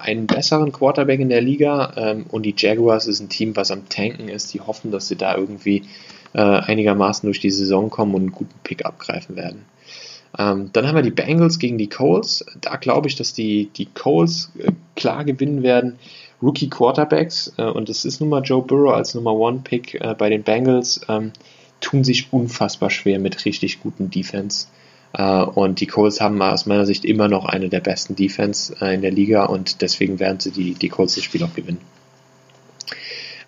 einen besseren Quarterback in der Liga ähm, und die Jaguars ist ein Team, was am Tanken ist. Die hoffen, dass sie da irgendwie äh, einigermaßen durch die Saison kommen und einen guten Pick abgreifen werden. Ähm, dann haben wir die Bengals gegen die Coles. Da glaube ich, dass die, die Coles äh, klar gewinnen werden. Rookie Quarterbacks, äh, und das ist nun mal Joe Burrow als Nummer One Pick äh, bei den Bengals, ähm, tun sich unfassbar schwer mit richtig guten Defense. Uh, und die Colts haben aus meiner Sicht immer noch eine der besten Defense uh, in der Liga und deswegen werden sie die, die Colts das Spiel auch gewinnen.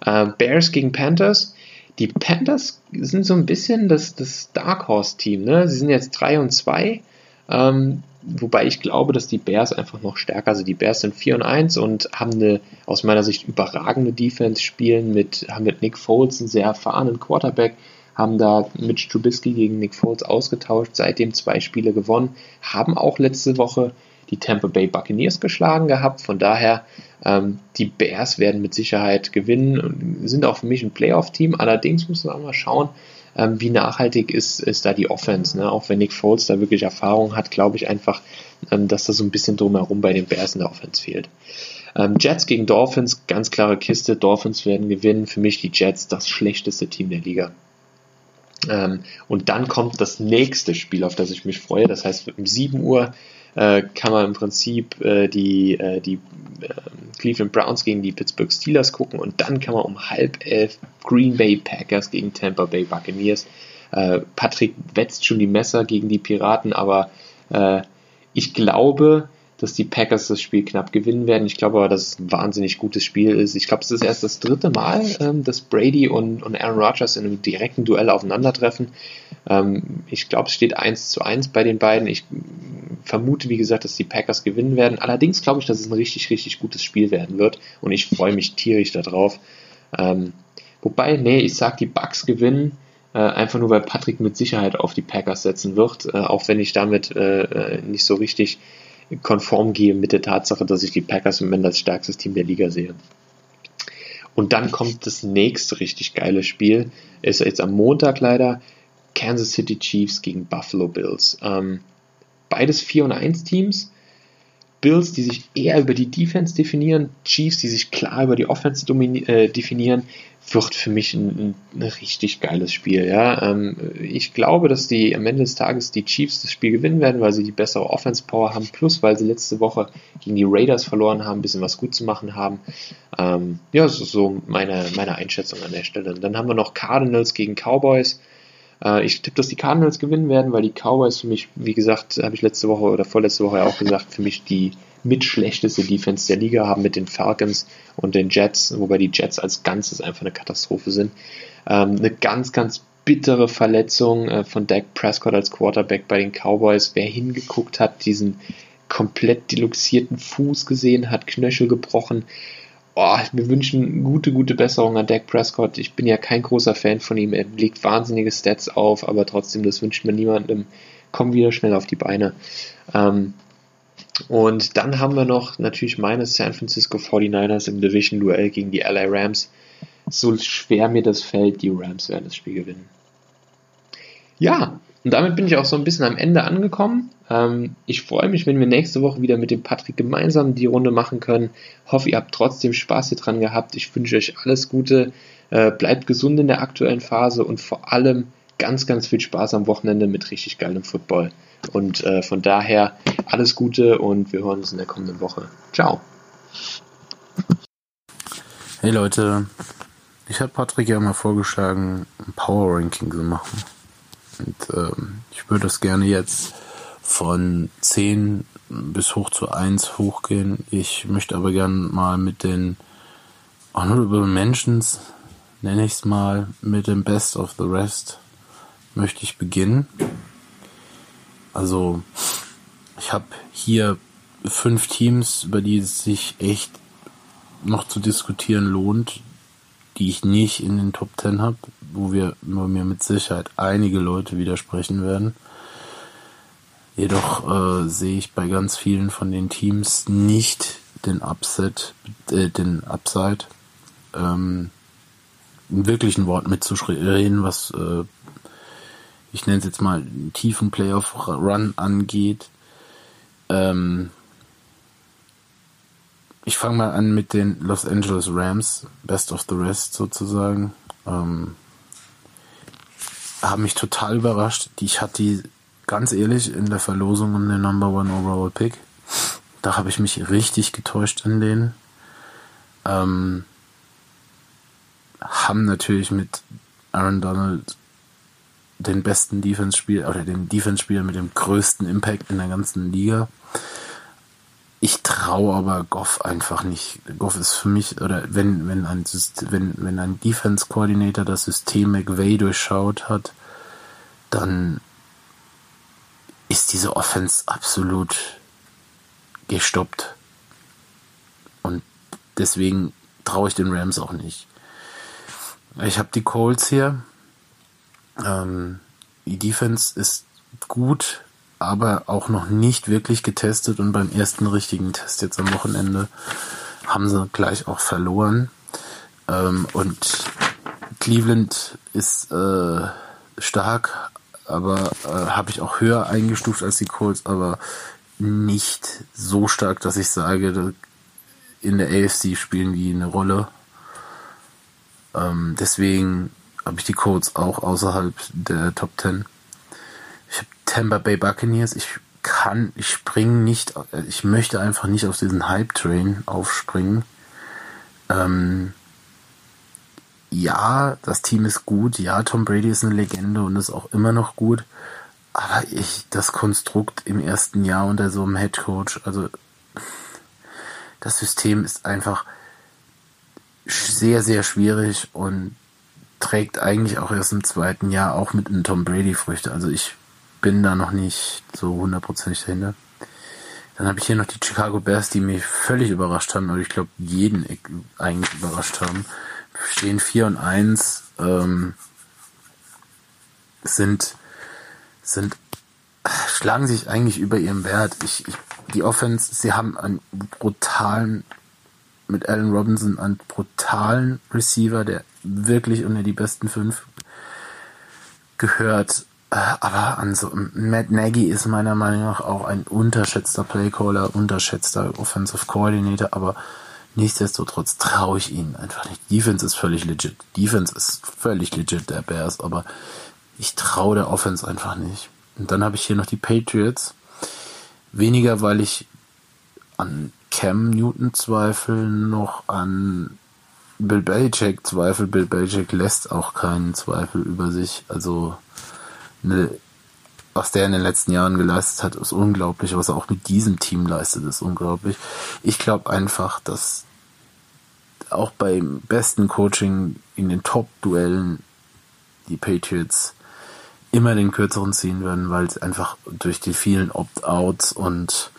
Äh, Bears gegen Panthers. Die Panthers sind so ein bisschen das, das Dark Horse Team. Ne? Sie sind jetzt 3 und 2. Ähm, wobei ich glaube, dass die Bears einfach noch stärker sind. Die Bears sind 4 und 1 und haben eine aus meiner Sicht überragende Defense spielen mit, haben mit Nick Foles einen sehr erfahrenen Quarterback, haben da Mitch Trubisky gegen Nick Foles ausgetauscht, seitdem zwei Spiele gewonnen, haben auch letzte Woche die Tampa Bay Buccaneers geschlagen gehabt. Von daher, ähm, die Bears werden mit Sicherheit gewinnen und sind auch für mich ein Playoff-Team. Allerdings muss man auch mal schauen, ähm, wie nachhaltig ist, ist da die Offense. Ne? Auch wenn Nick Foles da wirklich Erfahrung hat, glaube ich einfach, ähm, dass da so ein bisschen drumherum bei den Bears in der Offense fehlt. Ähm, Jets gegen Dolphins, ganz klare Kiste. Dolphins werden gewinnen. Für mich die Jets das schlechteste Team der Liga. Ähm, und dann kommt das nächste Spiel, auf das ich mich freue. Das heißt, um 7 Uhr äh, kann man im Prinzip äh, die, äh, die äh, Cleveland Browns gegen die Pittsburgh Steelers gucken und dann kann man um halb elf Green Bay Packers gegen Tampa Bay Buccaneers. Äh, Patrick wetzt schon die Messer gegen die Piraten, aber äh, ich glaube, dass die Packers das Spiel knapp gewinnen werden. Ich glaube aber, dass es ein wahnsinnig gutes Spiel ist. Ich glaube, es ist erst das dritte Mal, ähm, dass Brady und, und Aaron Rodgers in einem direkten Duell aufeinandertreffen. Ähm, ich glaube, es steht 1 zu 1 bei den beiden. Ich vermute, wie gesagt, dass die Packers gewinnen werden. Allerdings glaube ich, dass es ein richtig, richtig gutes Spiel werden wird und ich freue mich tierisch darauf. Ähm, wobei, nee, ich sage, die Bucks gewinnen. Äh, einfach nur, weil Patrick mit Sicherheit auf die Packers setzen wird, äh, auch wenn ich damit äh, äh nicht so richtig konform gehe mit der Tatsache, dass ich die Packers im Moment als stärkstes Team der Liga sehe. Und dann kommt das nächste richtig geile Spiel. Ist jetzt am Montag leider. Kansas City Chiefs gegen Buffalo Bills. Ähm, beides 4 und 1 Teams. Bills, die sich eher über die Defense definieren, Chiefs, die sich klar über die Offense äh, definieren, wird für mich ein, ein richtig geiles Spiel. Ja? Ähm, ich glaube, dass die am Ende des Tages die Chiefs das Spiel gewinnen werden, weil sie die bessere Offense Power haben, plus weil sie letzte Woche gegen die Raiders verloren haben, ein bisschen was gut zu machen haben. Ähm, ja, das ist so meine, meine Einschätzung an der Stelle. Und dann haben wir noch Cardinals gegen Cowboys. Äh, ich tippe, dass die Cardinals gewinnen werden, weil die Cowboys für mich, wie gesagt, habe ich letzte Woche oder vorletzte Woche auch gesagt, für mich die mit schlechteste Defense der Liga haben mit den Falcons und den Jets, wobei die Jets als Ganzes einfach eine Katastrophe sind. Ähm, eine ganz, ganz bittere Verletzung äh, von Dak Prescott als Quarterback bei den Cowboys. Wer hingeguckt hat, diesen komplett deluxierten Fuß gesehen hat, Knöchel gebrochen, oh, wir wünschen gute, gute Besserung an Dak Prescott. Ich bin ja kein großer Fan von ihm. Er legt wahnsinnige Stats auf, aber trotzdem, das wünscht man niemandem. Komm wieder schnell auf die Beine. Ähm, und dann haben wir noch natürlich meine San Francisco 49ers im Division-Duell gegen die LA Rams. So schwer mir das fällt, die Rams werden das Spiel gewinnen. Ja, und damit bin ich auch so ein bisschen am Ende angekommen. Ähm, ich freue mich, wenn wir nächste Woche wieder mit dem Patrick gemeinsam die Runde machen können. Hoffe, ihr habt trotzdem Spaß hier dran gehabt. Ich wünsche euch alles Gute. Äh, bleibt gesund in der aktuellen Phase und vor allem ganz, ganz viel Spaß am Wochenende mit richtig geilem Football. Und äh, von daher alles Gute und wir hören uns in der kommenden Woche. Ciao. Hey Leute, ich habe Patrick ja mal vorgeschlagen, ein Power Ranking zu machen. Und ähm, ich würde das gerne jetzt von 10 bis hoch zu 1 hochgehen. Ich möchte aber gerne mal mit den Honorable Mentions, nenne ich es mal, mit dem Best of the Rest möchte ich beginnen. Also ich habe hier fünf Teams, über die es sich echt noch zu diskutieren lohnt, die ich nicht in den Top Ten habe, wo wir wo mir mit Sicherheit einige Leute widersprechen werden. Jedoch äh, sehe ich bei ganz vielen von den Teams nicht den Upset, äh, den Upside, ähm, ein wirklichen Wort mitzureden, was äh, ich nenne es jetzt mal einen tiefen Playoff-Run angeht. Ähm, ich fange mal an mit den Los Angeles Rams, Best of the Rest sozusagen. Ähm, haben mich total überrascht. Ich hatte die ganz ehrlich in der Verlosung um den Number One Overall Pick. Da habe ich mich richtig getäuscht in denen. Ähm, haben natürlich mit Aaron Donald den besten Defense-Spieler oder den Defense-Spieler mit dem größten Impact in der ganzen Liga. ich traue aber Goff einfach nicht. Goff ist für mich, oder wenn, wenn ein, wenn, wenn ein Defense Coordinator das System McVay durchschaut hat, dann ist diese Offense absolut gestoppt. Und deswegen traue ich den Rams auch nicht. Ich habe die Colts hier. Ähm, die Defense ist gut, aber auch noch nicht wirklich getestet und beim ersten richtigen Test jetzt am Wochenende haben sie gleich auch verloren. Ähm, und Cleveland ist äh, stark, aber äh, habe ich auch höher eingestuft als die Colts, aber nicht so stark, dass ich sage, in der AFC spielen die eine Rolle. Ähm, deswegen habe ich die Colts auch außerhalb der Top 10. Ich habe Tampa Bay Buccaneers. Ich kann, ich springe nicht, ich möchte einfach nicht auf diesen Hype-Train aufspringen. Ähm, ja, das Team ist gut. Ja, Tom Brady ist eine Legende und ist auch immer noch gut. Aber ich, das Konstrukt im ersten Jahr unter so einem Head Coach, also das System ist einfach sehr, sehr schwierig und trägt eigentlich auch erst im zweiten Jahr auch mit einem Tom Brady Früchte. Also ich bin da noch nicht so hundertprozentig dahinter. Dann habe ich hier noch die Chicago Bears, die mich völlig überrascht haben, oder ich glaube jeden eigentlich überrascht haben. Stehen 4 und 1, ähm, sind, sind, schlagen sich eigentlich über ihrem Wert. Ich, ich, die Offense, sie haben einen brutalen, mit Allen Robinson einen brutalen Receiver, der wirklich unter die besten fünf gehört. Aber an so, Matt Nagy ist meiner Meinung nach auch ein unterschätzter Playcaller, unterschätzter Offensive Coordinator, aber nichtsdestotrotz traue ich ihnen einfach nicht. Defense ist völlig legit. Defense ist völlig legit der Bears, aber ich traue der Offense einfach nicht. Und dann habe ich hier noch die Patriots. Weniger, weil ich an Cam Newton zweifle, noch an Bill Belichick zweifle. Bill Belichick lässt auch keinen Zweifel über sich. Also eine, was der in den letzten Jahren geleistet hat, ist unglaublich. Was er auch mit diesem Team leistet, ist unglaublich. Ich glaube einfach, dass auch beim besten Coaching in den Top-Duellen die Patriots immer den kürzeren ziehen werden, weil es einfach durch die vielen Opt-outs und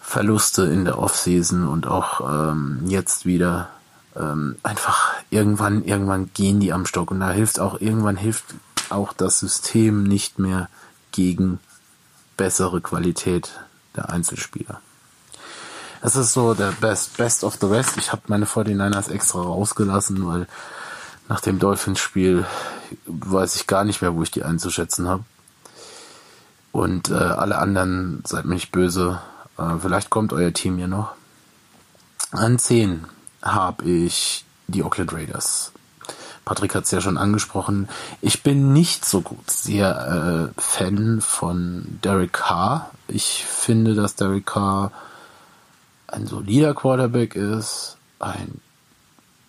Verluste in der Offseason und auch ähm, jetzt wieder ähm, einfach irgendwann irgendwann gehen die am Stock und da hilft auch irgendwann hilft auch das System nicht mehr gegen bessere Qualität der Einzelspieler. Es ist so der Best, Best of the West. Ich habe meine 49ers extra rausgelassen, weil nach dem Dolphins-Spiel weiß ich gar nicht mehr, wo ich die einzuschätzen habe. Und äh, alle anderen, seid mir nicht böse. Äh, vielleicht kommt euer Team ja noch. An 10 habe ich die Oakland Raiders. Patrick hat es ja schon angesprochen. Ich bin nicht so gut sehr äh, Fan von Derek Carr. Ich finde, dass Derek Carr ein solider Quarterback ist, ein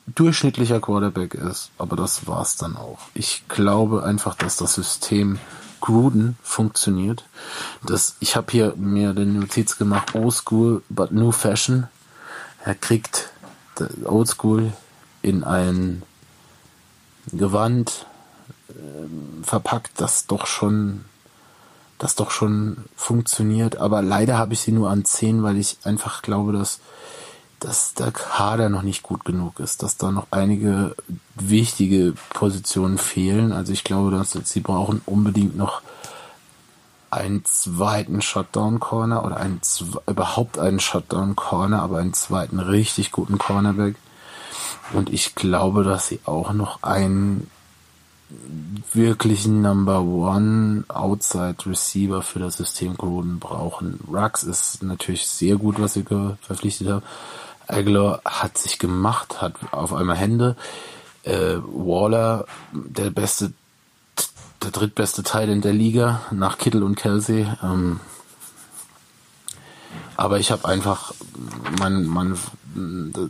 durchschnittlicher Quarterback ist, aber das war's dann auch. Ich glaube einfach, dass das System Gruden funktioniert. Das, ich habe hier mir den Notiz gemacht, Old School but New Fashion. Er kriegt Old School in ein Gewand äh, verpackt, das doch schon, das doch schon funktioniert. Aber leider habe ich sie nur an 10, weil ich einfach glaube, dass, dass der Kader noch nicht gut genug ist, dass da noch einige wichtige Positionen fehlen. Also ich glaube, dass sie brauchen unbedingt noch einen zweiten Shutdown Corner oder einen, überhaupt einen Shutdown Corner, aber einen zweiten richtig guten Cornerback. Und ich glaube, dass sie auch noch einen wirklichen Number One Outside Receiver für das System Gruden brauchen. Rux ist natürlich sehr gut, was sie verpflichtet haben. Aguilar hat sich gemacht, hat auf einmal Hände. Äh, Waller, der beste, der drittbeste Teil in der Liga nach Kittel und Kelsey. Ähm, aber ich habe einfach mein, mein,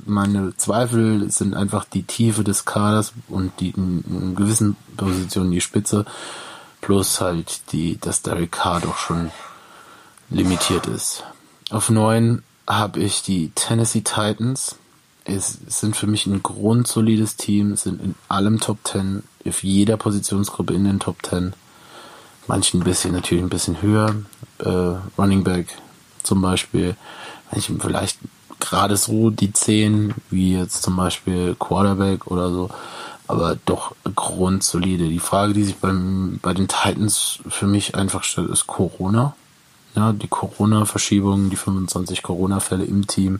meine Zweifel sind einfach die Tiefe des Kaders und die in, gewissen Positionen die Spitze plus halt die, dass Derek Carr doch schon limitiert ist. Auf neun habe ich die Tennessee Titans. Es sind für mich ein grundsolides Team, sind in allem Top 10, auf jeder Positionsgruppe in den Top 10. Manchen ein bisschen, natürlich ein bisschen höher. Äh, Running Back zum Beispiel. Manchen vielleicht gerade so die 10, wie jetzt zum Beispiel Quarterback oder so. Aber doch grundsolide. Die Frage, die sich beim, bei den Titans für mich einfach stellt, ist Corona. Ja, die Corona-Verschiebung, die 25 Corona-Fälle im Team.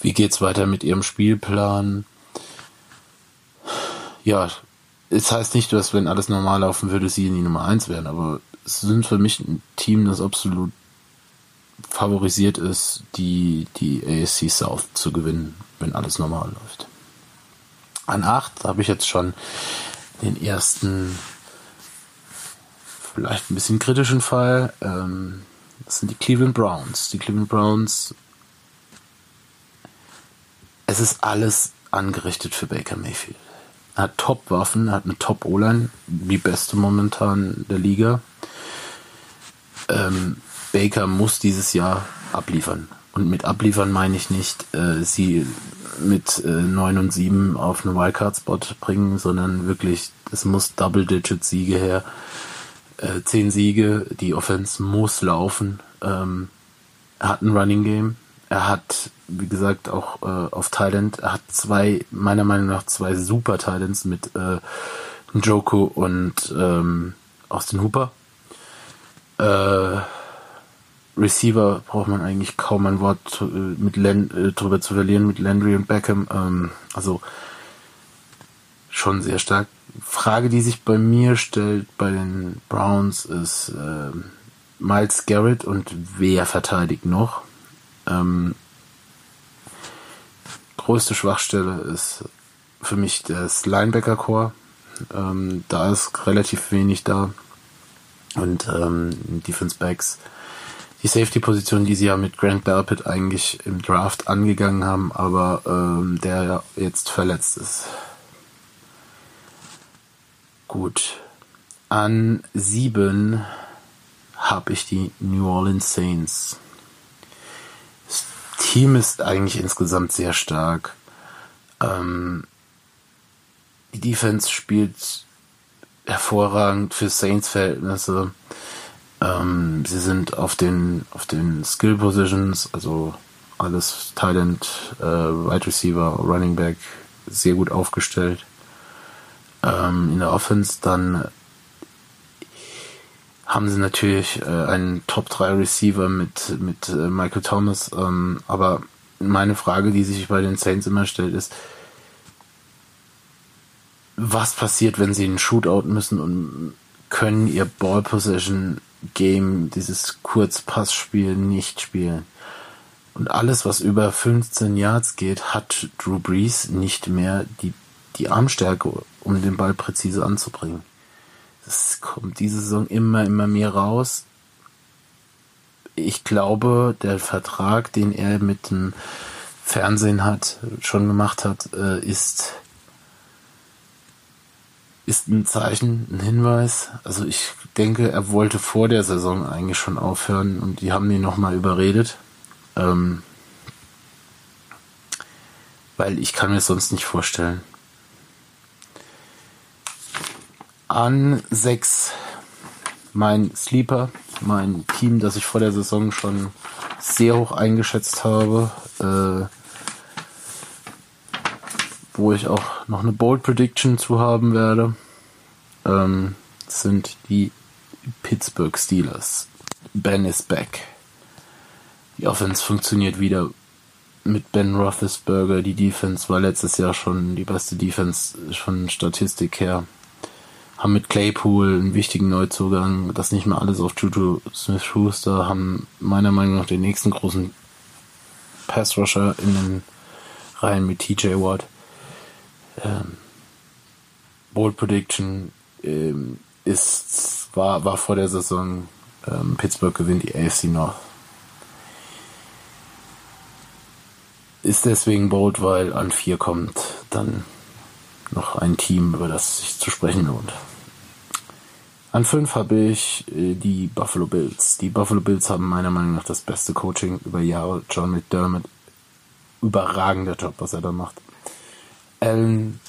Wie geht's weiter mit ihrem Spielplan? Ja, es heißt nicht, dass wenn alles normal laufen würde, sie in die Nummer 1 wären, aber es sind für mich ein Team, das absolut favorisiert ist, die, die ASC South zu gewinnen, wenn alles normal läuft. An 8 habe ich jetzt schon den ersten, vielleicht ein bisschen kritischen Fall. Ähm, das sind die Cleveland Browns. Die Cleveland Browns es ist alles angerichtet für Baker Mayfield. Hat Top-Waffen, hat eine Top-O-Line, die beste momentan der Liga. Ähm, Baker muss dieses Jahr abliefern. Und mit abliefern meine ich nicht, äh, sie mit äh, 9 und 7 auf einen Wildcard-Spot bringen, sondern wirklich, es muss Double-Digit-Siege her. Äh, 10 Siege, die Offense muss laufen. Ähm, hat ein Running Game, er hat, wie gesagt, auch äh, auf Thailand, er hat zwei, meiner Meinung nach, zwei super Talents mit äh, Njoku und ähm, Austin Hooper. Äh, Receiver braucht man eigentlich kaum ein Wort äh, mit Len, äh, drüber zu verlieren mit Landry und Beckham. Ähm, also schon sehr stark. Frage, die sich bei mir stellt bei den Browns ist äh, Miles Garrett und wer verteidigt noch? Ähm, größte Schwachstelle ist für mich das Linebacker-Core. Ähm, da ist relativ wenig da. Und ähm, Defense Backs, die Safety-Position, die sie ja mit Grant Belpit eigentlich im Draft angegangen haben, aber ähm, der ja jetzt verletzt ist. Gut. An sieben habe ich die New Orleans Saints. Team ist eigentlich insgesamt sehr stark. Ähm, die Defense spielt hervorragend für Saints-Verhältnisse. Ähm, sie sind auf den, auf den Skill Positions, also alles Talent, äh, Wide Receiver, Running Back, sehr gut aufgestellt. Ähm, in der Offense dann haben sie natürlich äh, einen Top 3 Receiver mit, mit äh, Michael Thomas. Ähm, aber meine Frage, die sich bei den Saints immer stellt, ist, was passiert, wenn sie einen Shootout müssen und können ihr Ball Possession Game, dieses Kurzpassspiel nicht spielen? Und alles, was über 15 Yards geht, hat Drew Brees nicht mehr die, die Armstärke, um den Ball präzise anzubringen. Das kommt diese Saison immer, immer mehr raus. Ich glaube, der Vertrag, den er mit dem Fernsehen hat, schon gemacht hat, äh, ist, ist ein Zeichen, ein Hinweis. Also ich denke, er wollte vor der Saison eigentlich schon aufhören und die haben ihn nochmal überredet. Ähm, weil ich kann mir es sonst nicht vorstellen. An 6 mein Sleeper, mein Team, das ich vor der Saison schon sehr hoch eingeschätzt habe, äh, wo ich auch noch eine Bold Prediction zu haben werde, ähm, sind die Pittsburgh Steelers. Ben ist back. Die Offense funktioniert wieder mit Ben Roethlisberger. Die Defense war letztes Jahr schon die beste Defense von Statistik her haben mit Claypool einen wichtigen Neuzugang, das nicht mehr alles auf Juju Smith-Schuster, haben meiner Meinung nach den nächsten großen Pass-Rusher in den Reihen mit TJ Watt. Ähm, Bold Prediction ähm, ist, war, war vor der Saison, ähm, Pittsburgh gewinnt die AFC North. Ist deswegen bold, weil an vier kommt dann noch ein Team, über das sich zu sprechen lohnt. An fünf habe ich äh, die Buffalo Bills. Die Buffalo Bills haben meiner Meinung nach das beste Coaching über Jahre. John McDermott, überragender Job, was er da macht. Allen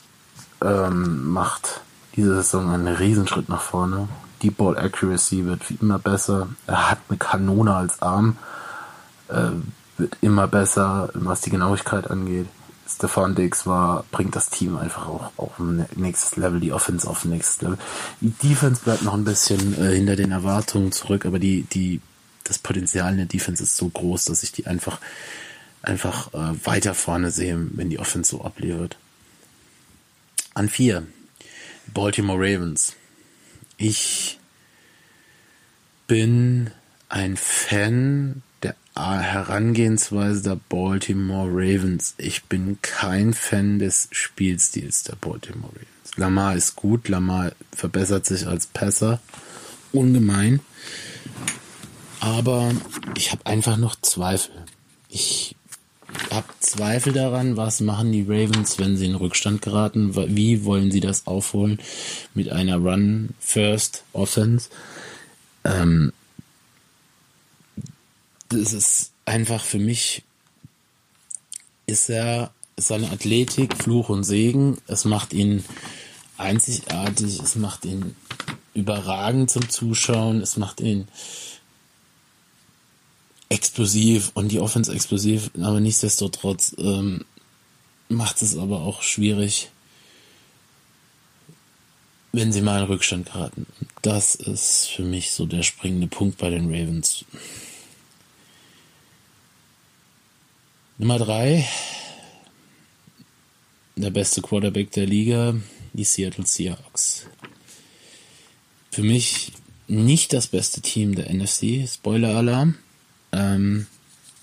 ähm, macht diese Saison einen Riesenschritt nach vorne. Die Ball Accuracy wird immer besser. Er hat eine Kanone als Arm. Äh, wird immer besser, was die Genauigkeit angeht. Stefan Diggs war, bringt das Team einfach auch auf ein nächstes Level, die Offense auf ein nächstes Level. Die Defense bleibt noch ein bisschen äh, hinter den Erwartungen zurück, aber die, die, das Potenzial in der Defense ist so groß, dass ich die einfach, einfach äh, weiter vorne sehe, wenn die Offense so abliefert. An vier, Baltimore Ravens. Ich bin ein Fan Herangehensweise der Baltimore Ravens. Ich bin kein Fan des Spielstils der Baltimore Ravens. Lamar ist gut, Lamar verbessert sich als Passer ungemein, aber ich habe einfach noch Zweifel. Ich habe Zweifel daran, was machen die Ravens, wenn sie in Rückstand geraten, wie wollen sie das aufholen mit einer Run-First-Offense. Ähm, das ist einfach für mich, ist er seine Athletik Fluch und Segen. Es macht ihn einzigartig, es macht ihn überragend zum Zuschauen, es macht ihn explosiv und die Offense explosiv, aber nichtsdestotrotz ähm, macht es aber auch schwierig, wenn sie mal in Rückstand geraten. Das ist für mich so der springende Punkt bei den Ravens. Nummer drei, der beste Quarterback der Liga, die Seattle Seahawks. Für mich nicht das beste Team der NFC, Spoiler-Alarm, ähm,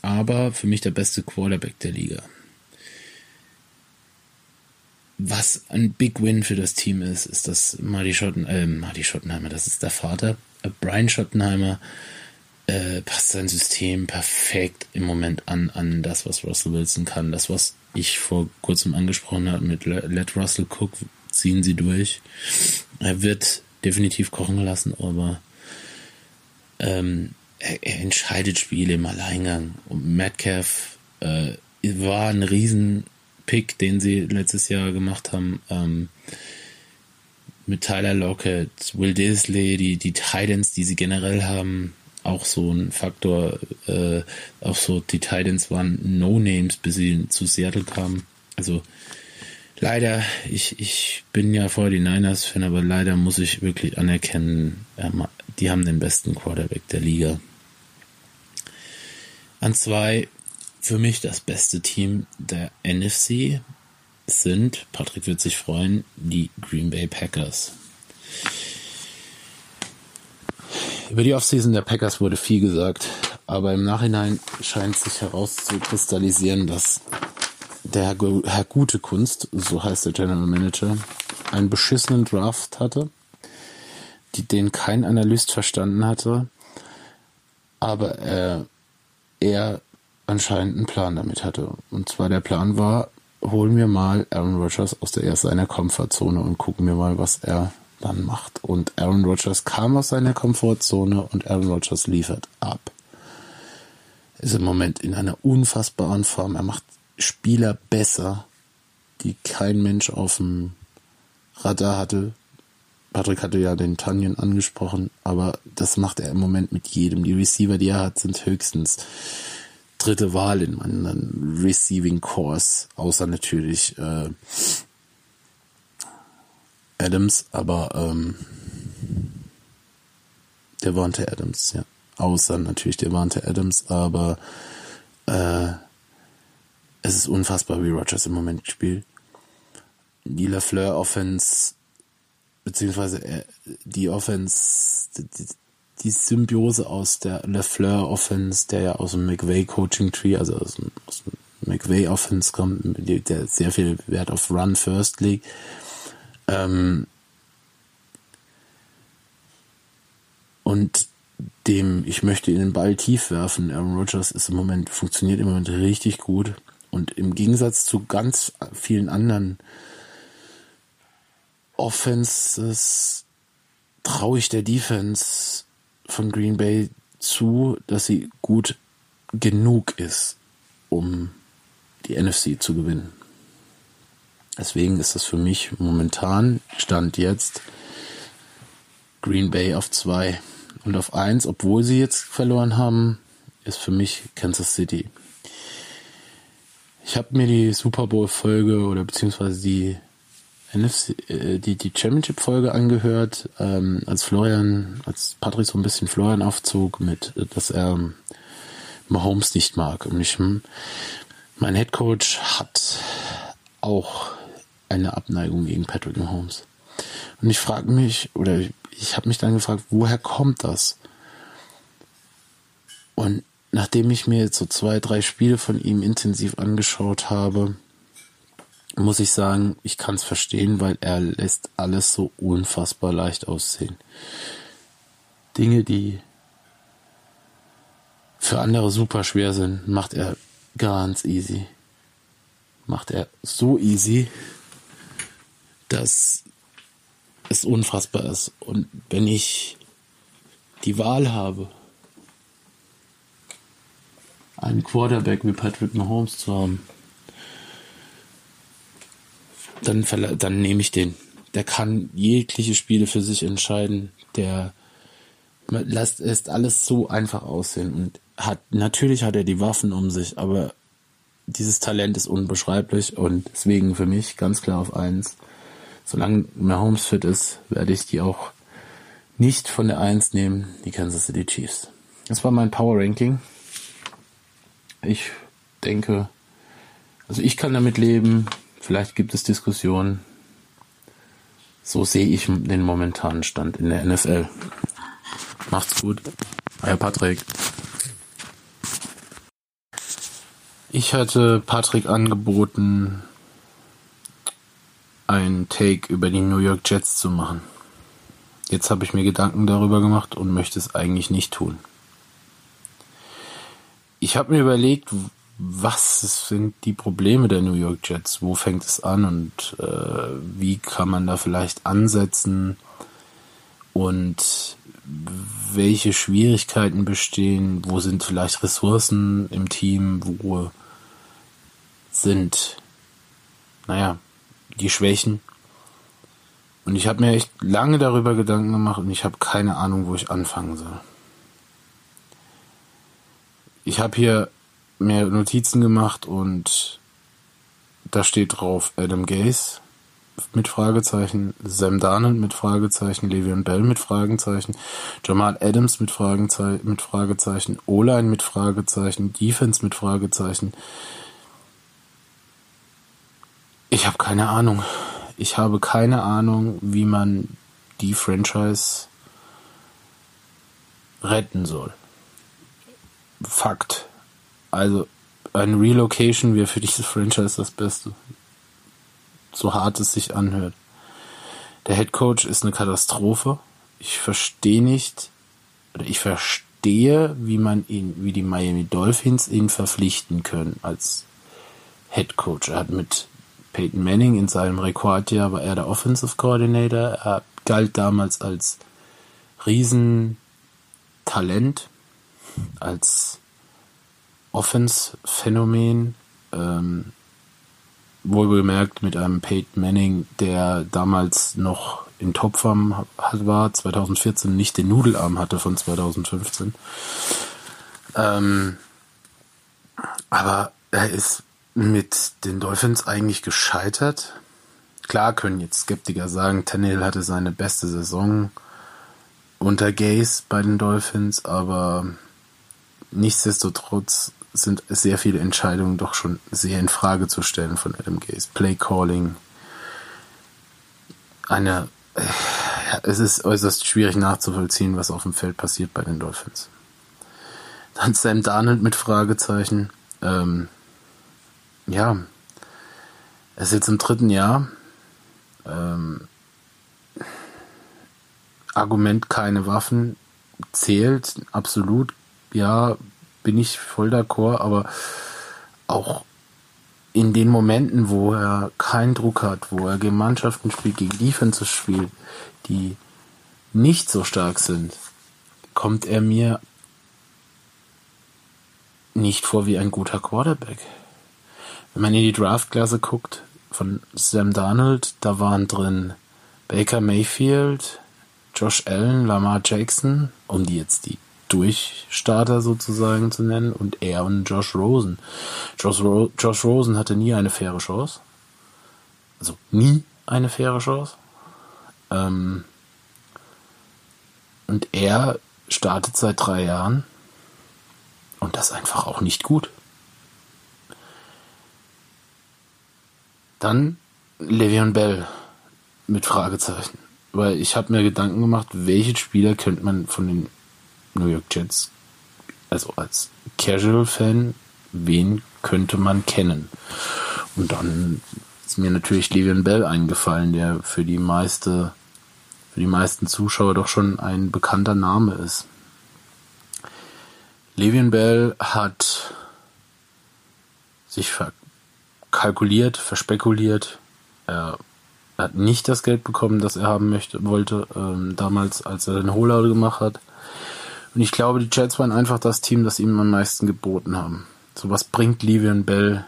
aber für mich der beste Quarterback der Liga. Was ein Big Win für das Team ist, ist, dass Marty, Schotten, äh, Marty Schottenheimer, das ist der Vater, äh, Brian Schottenheimer, äh, passt sein System perfekt im Moment an, an das, was Russell Wilson kann. Das, was ich vor kurzem angesprochen habe mit Let Russell Cook, ziehen sie durch. Er wird definitiv kochen gelassen, aber ähm, er, er, entscheidet Spiele im Alleingang. Und Metcalf äh, war ein Riesenpick, den sie letztes Jahr gemacht haben. Ähm, mit Tyler Lockett, Will Disley, die, die Titans, die sie generell haben, auch so ein Faktor, äh, auch so die Titans waren No-Names, bis sie zu Seattle kamen. Also leider, ich, ich bin ja vor die Niners-Fan, aber leider muss ich wirklich anerkennen, die haben den besten Quarterback der Liga. An zwei, für mich das beste Team der NFC sind, Patrick wird sich freuen, die Green Bay Packers. Über die Offseason der Packers wurde viel gesagt, aber im Nachhinein scheint sich herauszukristallisieren, dass der Herr Gute Kunst, so heißt der General Manager, einen beschissenen Draft hatte, die, den kein Analyst verstanden hatte, aber er, er anscheinend einen Plan damit hatte. Und zwar der Plan war, holen wir mal Aaron Rodgers aus der seiner Komfortzone und gucken wir mal, was er dann macht. Und Aaron Rodgers kam aus seiner Komfortzone und Aaron Rodgers liefert ab. Ist im Moment in einer unfassbaren Form. Er macht Spieler besser, die kein Mensch auf dem Radar hatte. Patrick hatte ja den Tanyan angesprochen, aber das macht er im Moment mit jedem. Die Receiver, die er hat, sind höchstens dritte Wahl in meinem Receiving Course, außer natürlich äh, Adams, aber ähm, der warnte Adams, ja. Außer natürlich der warnte Adams, aber äh, es ist unfassbar, wie Rogers im Moment spielt. Die LaFleur Offense, beziehungsweise äh, die Offense, die, die Symbiose aus der LaFleur Offense, der ja aus dem McVay Coaching Tree, also aus dem, aus dem McVay Offense kommt, der sehr viel Wert auf Run First legt, ähm, und dem, ich möchte in den Ball tief werfen. Aaron Rodgers ist im Moment, funktioniert im Moment richtig gut. Und im Gegensatz zu ganz vielen anderen Offenses traue ich der Defense von Green Bay zu, dass sie gut genug ist, um die NFC zu gewinnen. Deswegen ist das für mich momentan, Stand jetzt, Green Bay auf zwei und auf eins, obwohl sie jetzt verloren haben, ist für mich Kansas City. Ich habe mir die Super Bowl Folge oder beziehungsweise die NFC, äh, die, die Championship Folge angehört, ähm, als Florian, als Patrick so ein bisschen Florian aufzog mit, dass er Mahomes nicht mag. Und ich, hm, mein Head Coach hat auch eine Abneigung gegen Patrick Mahomes. Und ich frage mich, oder ich habe mich dann gefragt, woher kommt das? Und nachdem ich mir jetzt so zwei, drei Spiele von ihm intensiv angeschaut habe, muss ich sagen, ich kann es verstehen, weil er lässt alles so unfassbar leicht aussehen. Dinge, die für andere super schwer sind, macht er ganz easy. Macht er so easy, dass es unfassbar ist. Und wenn ich die Wahl habe, einen Quarterback wie Patrick Mahomes zu haben, dann, dann nehme ich den. Der kann jegliche Spiele für sich entscheiden. Der lässt, lässt alles so einfach aussehen und hat, natürlich hat er die Waffen um sich, aber dieses Talent ist unbeschreiblich und deswegen für mich ganz klar auf eins. Solange Mahomes fit ist, werde ich die auch nicht von der Eins nehmen, die Kansas City Chiefs. Das war mein Power Ranking. Ich denke, also ich kann damit leben. Vielleicht gibt es Diskussionen. So sehe ich den momentanen Stand in der NFL. Macht's gut. Euer Patrick. Ich hatte Patrick angeboten, einen Take über die New York Jets zu machen. Jetzt habe ich mir Gedanken darüber gemacht und möchte es eigentlich nicht tun. Ich habe mir überlegt, was sind die Probleme der New York Jets? Wo fängt es an und äh, wie kann man da vielleicht ansetzen? Und welche Schwierigkeiten bestehen? Wo sind vielleicht Ressourcen im Team? Wo sind, naja, die Schwächen? Und ich habe mir echt lange darüber Gedanken gemacht und ich habe keine Ahnung, wo ich anfangen soll. Ich habe hier mir Notizen gemacht und da steht drauf Adam Gaze mit Fragezeichen, Sam Darnold mit Fragezeichen, Le'Veon Bell mit Fragezeichen, Jamal Adams mit Fragezeichen, mit Fragezeichen, O-Line mit Fragezeichen, Defense mit Fragezeichen. Ich habe keine Ahnung. Ich habe keine Ahnung, wie man die Franchise retten soll. Fakt. Also ein Relocation wäre für dieses Franchise das Beste. So hart es sich anhört. Der Head Coach ist eine Katastrophe. Ich verstehe nicht, oder ich verstehe, wie man ihn, wie die Miami Dolphins ihn verpflichten können als Head Coach. Er hat mit Peyton Manning in seinem Rekordjahr war er der Offensive Coordinator. Er galt damals als Riesentalent, als Offense-Phänomen. Ähm, wohlbemerkt mit einem Peyton Manning, der damals noch in Topform war, 2014 nicht den Nudelarm hatte von 2015. Ähm, aber er ist mit den Dolphins eigentlich gescheitert. Klar können jetzt Skeptiker sagen, Tannehill hatte seine beste Saison unter Gaze bei den Dolphins, aber nichtsdestotrotz sind sehr viele Entscheidungen doch schon sehr in Frage zu stellen von Adam Gaze. Play Calling. Eine, äh, es ist äußerst schwierig nachzuvollziehen, was auf dem Feld passiert bei den Dolphins. Dann Sam Darnold mit Fragezeichen. Ähm, ja, er ist jetzt im dritten Jahr. Ähm, Argument keine Waffen zählt absolut. Ja, bin ich voll d'accord, aber auch in den Momenten, wo er keinen Druck hat, wo er gegen Mannschaften spielt, gegen Defenses spielt, die nicht so stark sind, kommt er mir nicht vor wie ein guter Quarterback. Wenn man in die Draftklasse guckt von Sam Darnold, da waren drin Baker Mayfield, Josh Allen, Lamar Jackson, um die jetzt die Durchstarter sozusagen zu nennen, und er und Josh Rosen. Josh, Ro Josh Rosen hatte nie eine faire Chance. Also nie eine faire Chance. Ähm und er startet seit drei Jahren und das einfach auch nicht gut. Dann Le'Veon Bell mit Fragezeichen. Weil ich habe mir Gedanken gemacht, welche Spieler könnte man von den New York Jets, also als Casual-Fan, wen könnte man kennen? Und dann ist mir natürlich Le'Veon Bell eingefallen, der für die meiste, für die meisten Zuschauer doch schon ein bekannter Name ist. Le'Veon Bell hat sich verkalkuliert, verspekuliert. Er hat nicht das Geld bekommen, das er haben möchte, wollte, ähm, damals, als er den Holdout gemacht hat. Und ich glaube, die Jets waren einfach das Team, das ihm am meisten geboten haben. So was bringt Le'Veon Bell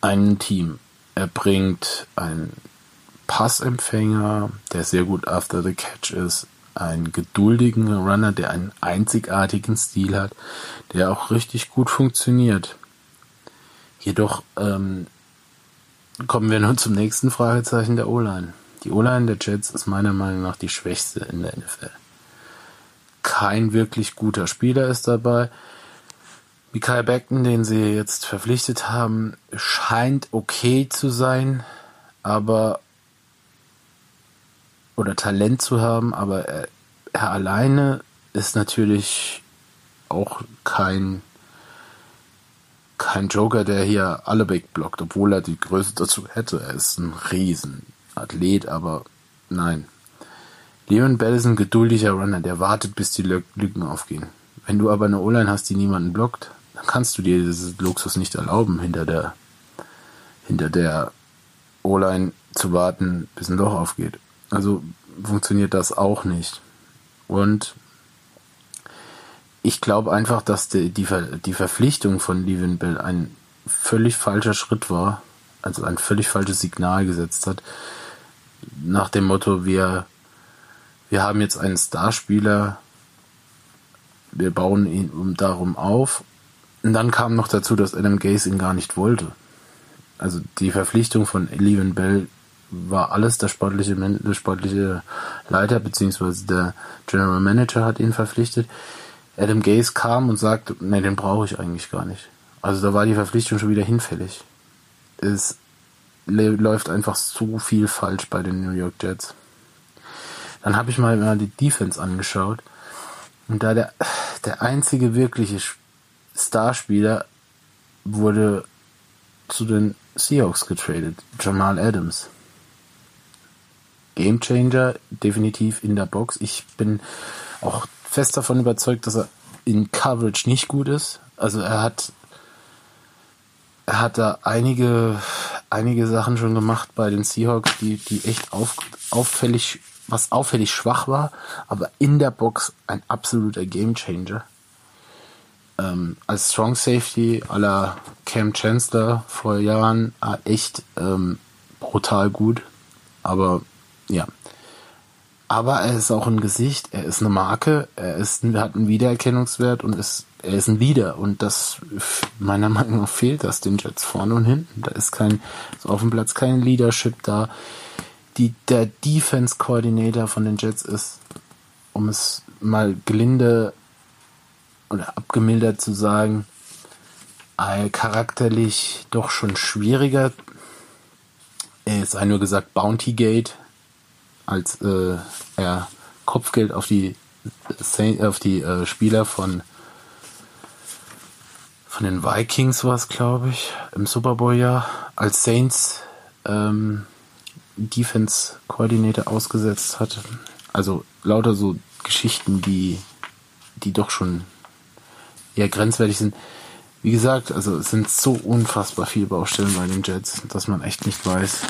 einem Team? Er bringt einen Passempfänger, der sehr gut after the catch ist, einen geduldigen Runner, der einen einzigartigen Stil hat, der auch richtig gut funktioniert. Jedoch ähm, kommen wir nun zum nächsten Fragezeichen der O-Line. Die O-Line der Jets ist meiner Meinung nach die schwächste in der NFL. Kein wirklich guter Spieler ist dabei. Mikael Beckton, den sie jetzt verpflichtet haben, scheint okay zu sein, aber oder Talent zu haben, aber er, er alleine ist natürlich auch kein kein Joker, der hier alle wegblockt, obwohl er die Größe dazu hätte. Er ist ein Riesenathlet, aber nein. Leon Bell ist ein geduldiger Runner, der wartet, bis die Lücken aufgehen. Wenn du aber eine O-Line hast, die niemanden blockt, dann kannst du dir dieses Luxus nicht erlauben, hinter der hinter der O-Line zu warten, bis ein Loch aufgeht. Also funktioniert das auch nicht. Und ich glaube einfach, dass die, die, Ver, die Verpflichtung von Levin Bell ein völlig falscher Schritt war, also ein völlig falsches Signal gesetzt hat, nach dem Motto, wir, wir haben jetzt einen Starspieler, wir bauen ihn um darum auf. Und dann kam noch dazu, dass Adam Gaze ihn gar nicht wollte. Also die Verpflichtung von Levin Bell war alles der sportliche, der sportliche Leiter beziehungsweise der General Manager hat ihn verpflichtet. Adam Gaze kam und sagte, nee, den brauche ich eigentlich gar nicht. Also da war die Verpflichtung schon wieder hinfällig. Es läuft einfach so viel falsch bei den New York Jets. Dann habe ich mal, mal die Defense angeschaut und da der, der einzige wirkliche Starspieler wurde zu den Seahawks getradet, Jamal Adams. Gamechanger, definitiv in der Box. Ich bin auch fest davon überzeugt, dass er in Coverage nicht gut ist. Also er hat er hat da einige einige Sachen schon gemacht bei den Seahawks, die die echt auf, auffällig was auffällig schwach war, aber in der Box ein absoluter Gamechanger. Ähm, als Strong Safety aller Cam Chancellor vor Jahren echt ähm, brutal gut, aber ja. Aber er ist auch ein Gesicht, er ist eine Marke, er ist, hat einen Wiedererkennungswert und ist, er ist ein Leader. Und das, meiner Meinung nach, fehlt das den Jets vorne und hinten. Da ist kein, ist auf dem Platz kein Leadership da. Die, der Defense Coordinator von den Jets ist, um es mal gelinde oder abgemildert zu sagen, charakterlich doch schon schwieriger. Er ist nur gesagt Bounty Gate, als äh, er Kopfgeld auf die auf die äh, Spieler von von den Vikings war es, glaube ich, im Super Bowl Jahr als Saints ähm, Defense Coordinator ausgesetzt hat. Also lauter so Geschichten, die die doch schon eher grenzwertig sind. Wie gesagt, also es sind so unfassbar viele Baustellen bei den Jets, dass man echt nicht weiß,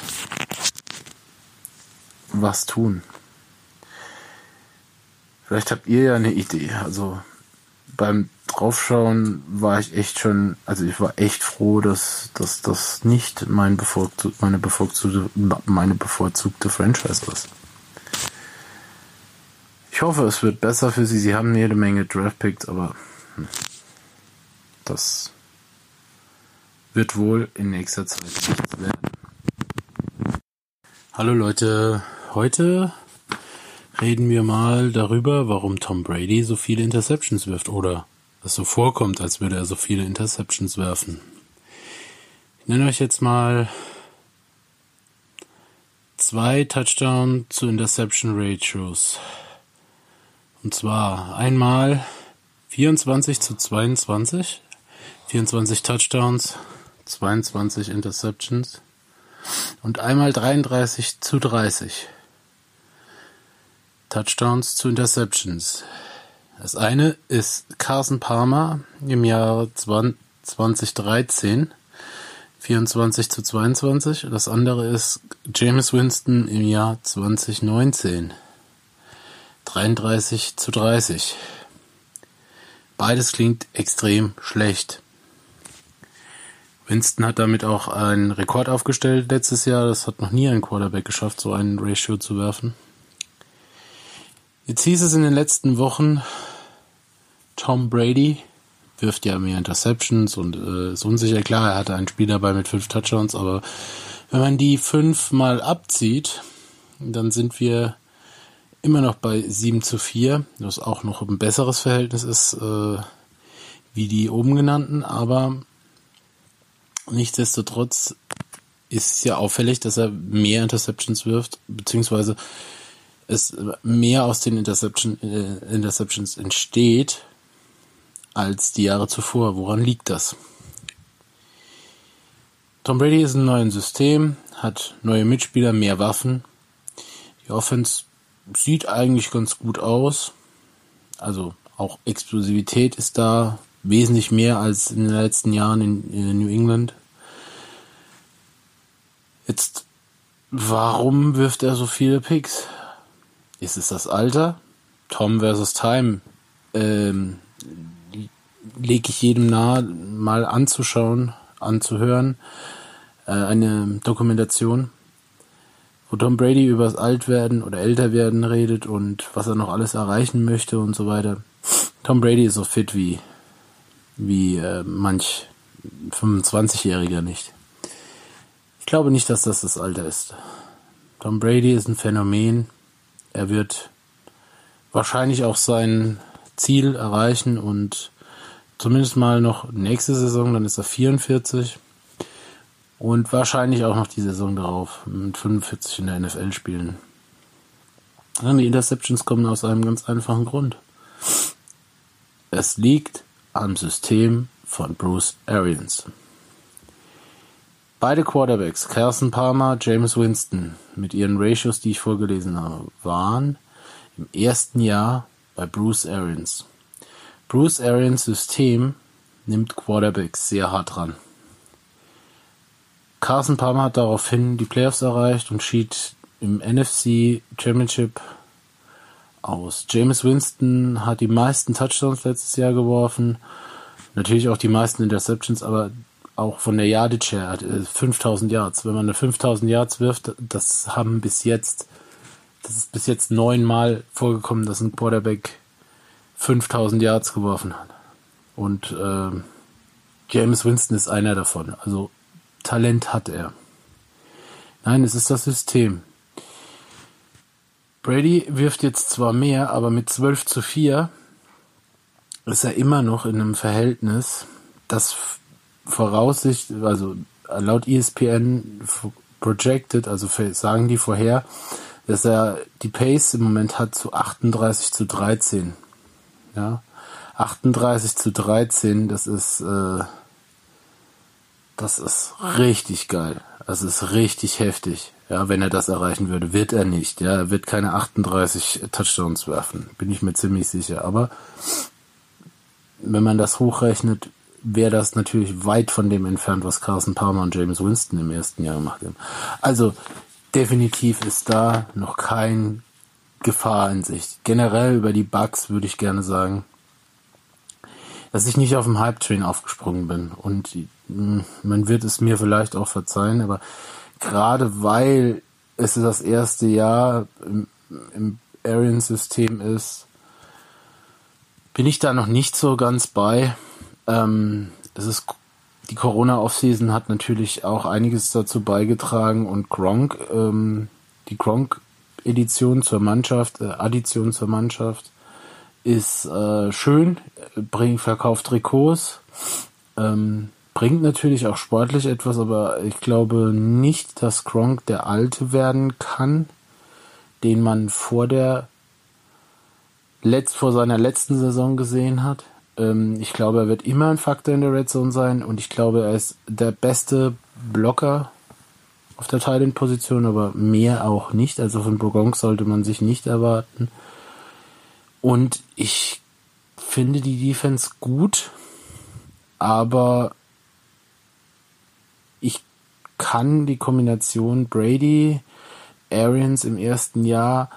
was tun. Vielleicht habt ihr ja eine Idee. Also beim Draufschauen war ich echt schon, also ich war echt froh, dass, dass das nicht mein bevorzugt, meine, bevorzugte, meine bevorzugte Franchise ist. Ich hoffe, es wird besser für sie. Sie haben jede Menge Draftpicks, aber hm, das wird wohl in nächster Zeit werden. Hallo Leute, heute reden wir mal darüber, warum Tom Brady so viele Interceptions wirft oder es so vorkommt, als würde er so viele Interceptions werfen. Ich nenne euch jetzt mal zwei Touchdown zu Interception Ratios. Und zwar einmal 24 zu 22, 24 Touchdowns, 22 Interceptions und einmal 33 zu 30. Touchdowns zu Interceptions. Das eine ist Carson Palmer im Jahr 2013, 24 zu 22. Das andere ist James Winston im Jahr 2019, 33 zu 30. Beides klingt extrem schlecht. Winston hat damit auch einen Rekord aufgestellt letztes Jahr. Das hat noch nie ein Quarterback geschafft, so einen Ratio zu werfen. Jetzt hieß es in den letzten Wochen, Tom Brady wirft ja mehr Interceptions und äh, ist unsicher. Klar, er hatte ein Spiel dabei mit fünf Touchdowns, aber wenn man die fünf mal abzieht, dann sind wir immer noch bei 7 zu 4, was auch noch ein besseres Verhältnis ist äh, wie die oben genannten, aber nichtsdestotrotz ist es ja auffällig, dass er mehr Interceptions wirft, beziehungsweise es mehr aus den Interception, äh, Interceptions entsteht als die Jahre zuvor. Woran liegt das? Tom Brady ist in einem neuen System, hat neue Mitspieler, mehr Waffen. Die Offense sieht eigentlich ganz gut aus. Also auch Explosivität ist da wesentlich mehr als in den letzten Jahren in, in New England. Jetzt, warum wirft er so viele Picks? Ist es das Alter? Tom versus Time. Ähm, lege ich jedem nahe, mal anzuschauen, anzuhören. Äh, eine Dokumentation, wo Tom Brady über das Altwerden oder Älterwerden redet und was er noch alles erreichen möchte und so weiter. Tom Brady ist so fit wie, wie äh, manch 25-Jähriger nicht. Ich glaube nicht, dass das das Alter ist. Tom Brady ist ein Phänomen. Er wird wahrscheinlich auch sein Ziel erreichen und zumindest mal noch nächste Saison, dann ist er 44 und wahrscheinlich auch noch die Saison darauf mit 45 in der NFL spielen. Und die Interceptions kommen aus einem ganz einfachen Grund. Es liegt am System von Bruce Arians. Beide Quarterbacks, Carson Palmer, James Winston, mit ihren Ratios, die ich vorgelesen habe, waren im ersten Jahr bei Bruce Arians. Bruce Arians System nimmt Quarterbacks sehr hart ran. Carson Palmer hat daraufhin die Playoffs erreicht und schied im NFC Championship aus. James Winston hat die meisten Touchdowns letztes Jahr geworfen, natürlich auch die meisten Interceptions, aber auch von der Yardage her, 5000 äh, Yards. Wenn man eine 5000 Yards wirft, das haben bis jetzt, das ist bis jetzt neunmal vorgekommen, dass ein Quarterback 5000 Yards geworfen hat. Und äh, James Winston ist einer davon. Also Talent hat er. Nein, es ist das System. Brady wirft jetzt zwar mehr, aber mit 12 zu 4 ist er immer noch in einem Verhältnis, das voraussichtlich, also laut ESPN projected, also sagen die vorher, dass er die Pace im Moment hat zu 38 zu 13. Ja, 38 zu 13, das ist, äh, das ist richtig geil. Das ist richtig heftig. Ja, wenn er das erreichen würde, wird er nicht. Ja, er wird keine 38 Touchdowns werfen, bin ich mir ziemlich sicher. Aber wenn man das hochrechnet, wäre das natürlich weit von dem entfernt, was Carson Palmer und James Winston im ersten Jahr gemacht haben. Also definitiv ist da noch kein Gefahr in sich. Generell über die Bugs würde ich gerne sagen, dass ich nicht auf dem Hype-Train aufgesprungen bin. Und mh, man wird es mir vielleicht auch verzeihen, aber gerade weil es das erste Jahr im, im Arian-System ist, bin ich da noch nicht so ganz bei. Ähm, es ist die Corona Offseason hat natürlich auch einiges dazu beigetragen und Gronk, ähm, die Gronk Edition zur Mannschaft, äh, Addition zur Mannschaft ist äh, schön, bringt verkauft Trikots, ähm, bringt natürlich auch sportlich etwas, aber ich glaube nicht, dass Gronk der Alte werden kann, den man vor der letzt vor seiner letzten Saison gesehen hat. Ähm, ich glaube, er wird immer ein Faktor in der Red Zone sein und ich glaube, er ist der beste Blocker auf der Teilenposition, aber mehr auch nicht. Also von Bogong sollte man sich nicht erwarten. Und ich finde die Defense gut, aber ich kann die Kombination Brady, Arians im ersten Jahr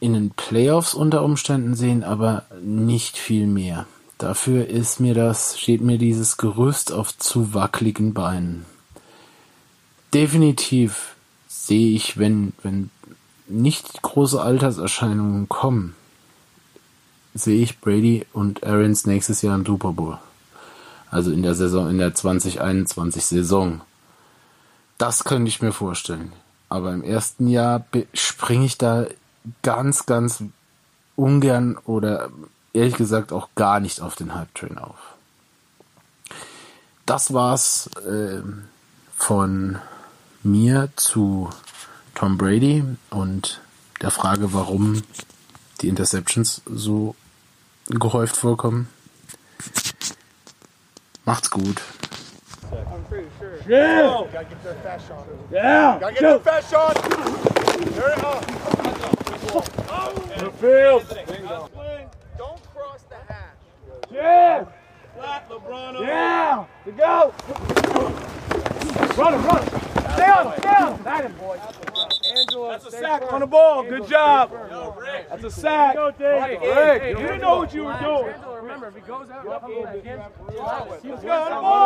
in den Playoffs unter Umständen sehen, aber nicht viel mehr. Dafür ist mir das, steht mir dieses Gerüst auf zu wackeligen Beinen. Definitiv sehe ich, wenn, wenn nicht große Alterserscheinungen kommen, sehe ich Brady und Arians nächstes Jahr im Super Bowl. Also in der Saison, in der 2021 Saison. Das könnte ich mir vorstellen. Aber im ersten Jahr springe ich da ganz, ganz ungern oder ehrlich gesagt auch gar nicht auf den Hype-Train auf. Das war's äh, von mir zu Tom Brady und der Frage, warum die Interceptions so gehäuft vorkommen. Macht's gut. Yeah. Gotta get their fast shot. Yeah. Gotta get their fast shot. There it up. The field. Yeah. Flat LeBron. Yeah. To go. Run him, run him. Stay on, stay on. That him, boy. Angela, That's a sack on the ball. Good job. That's a sack. Go, Dave. Rick, you didn't know what you were doing. Remember, if he goes out, Let's go on the ball.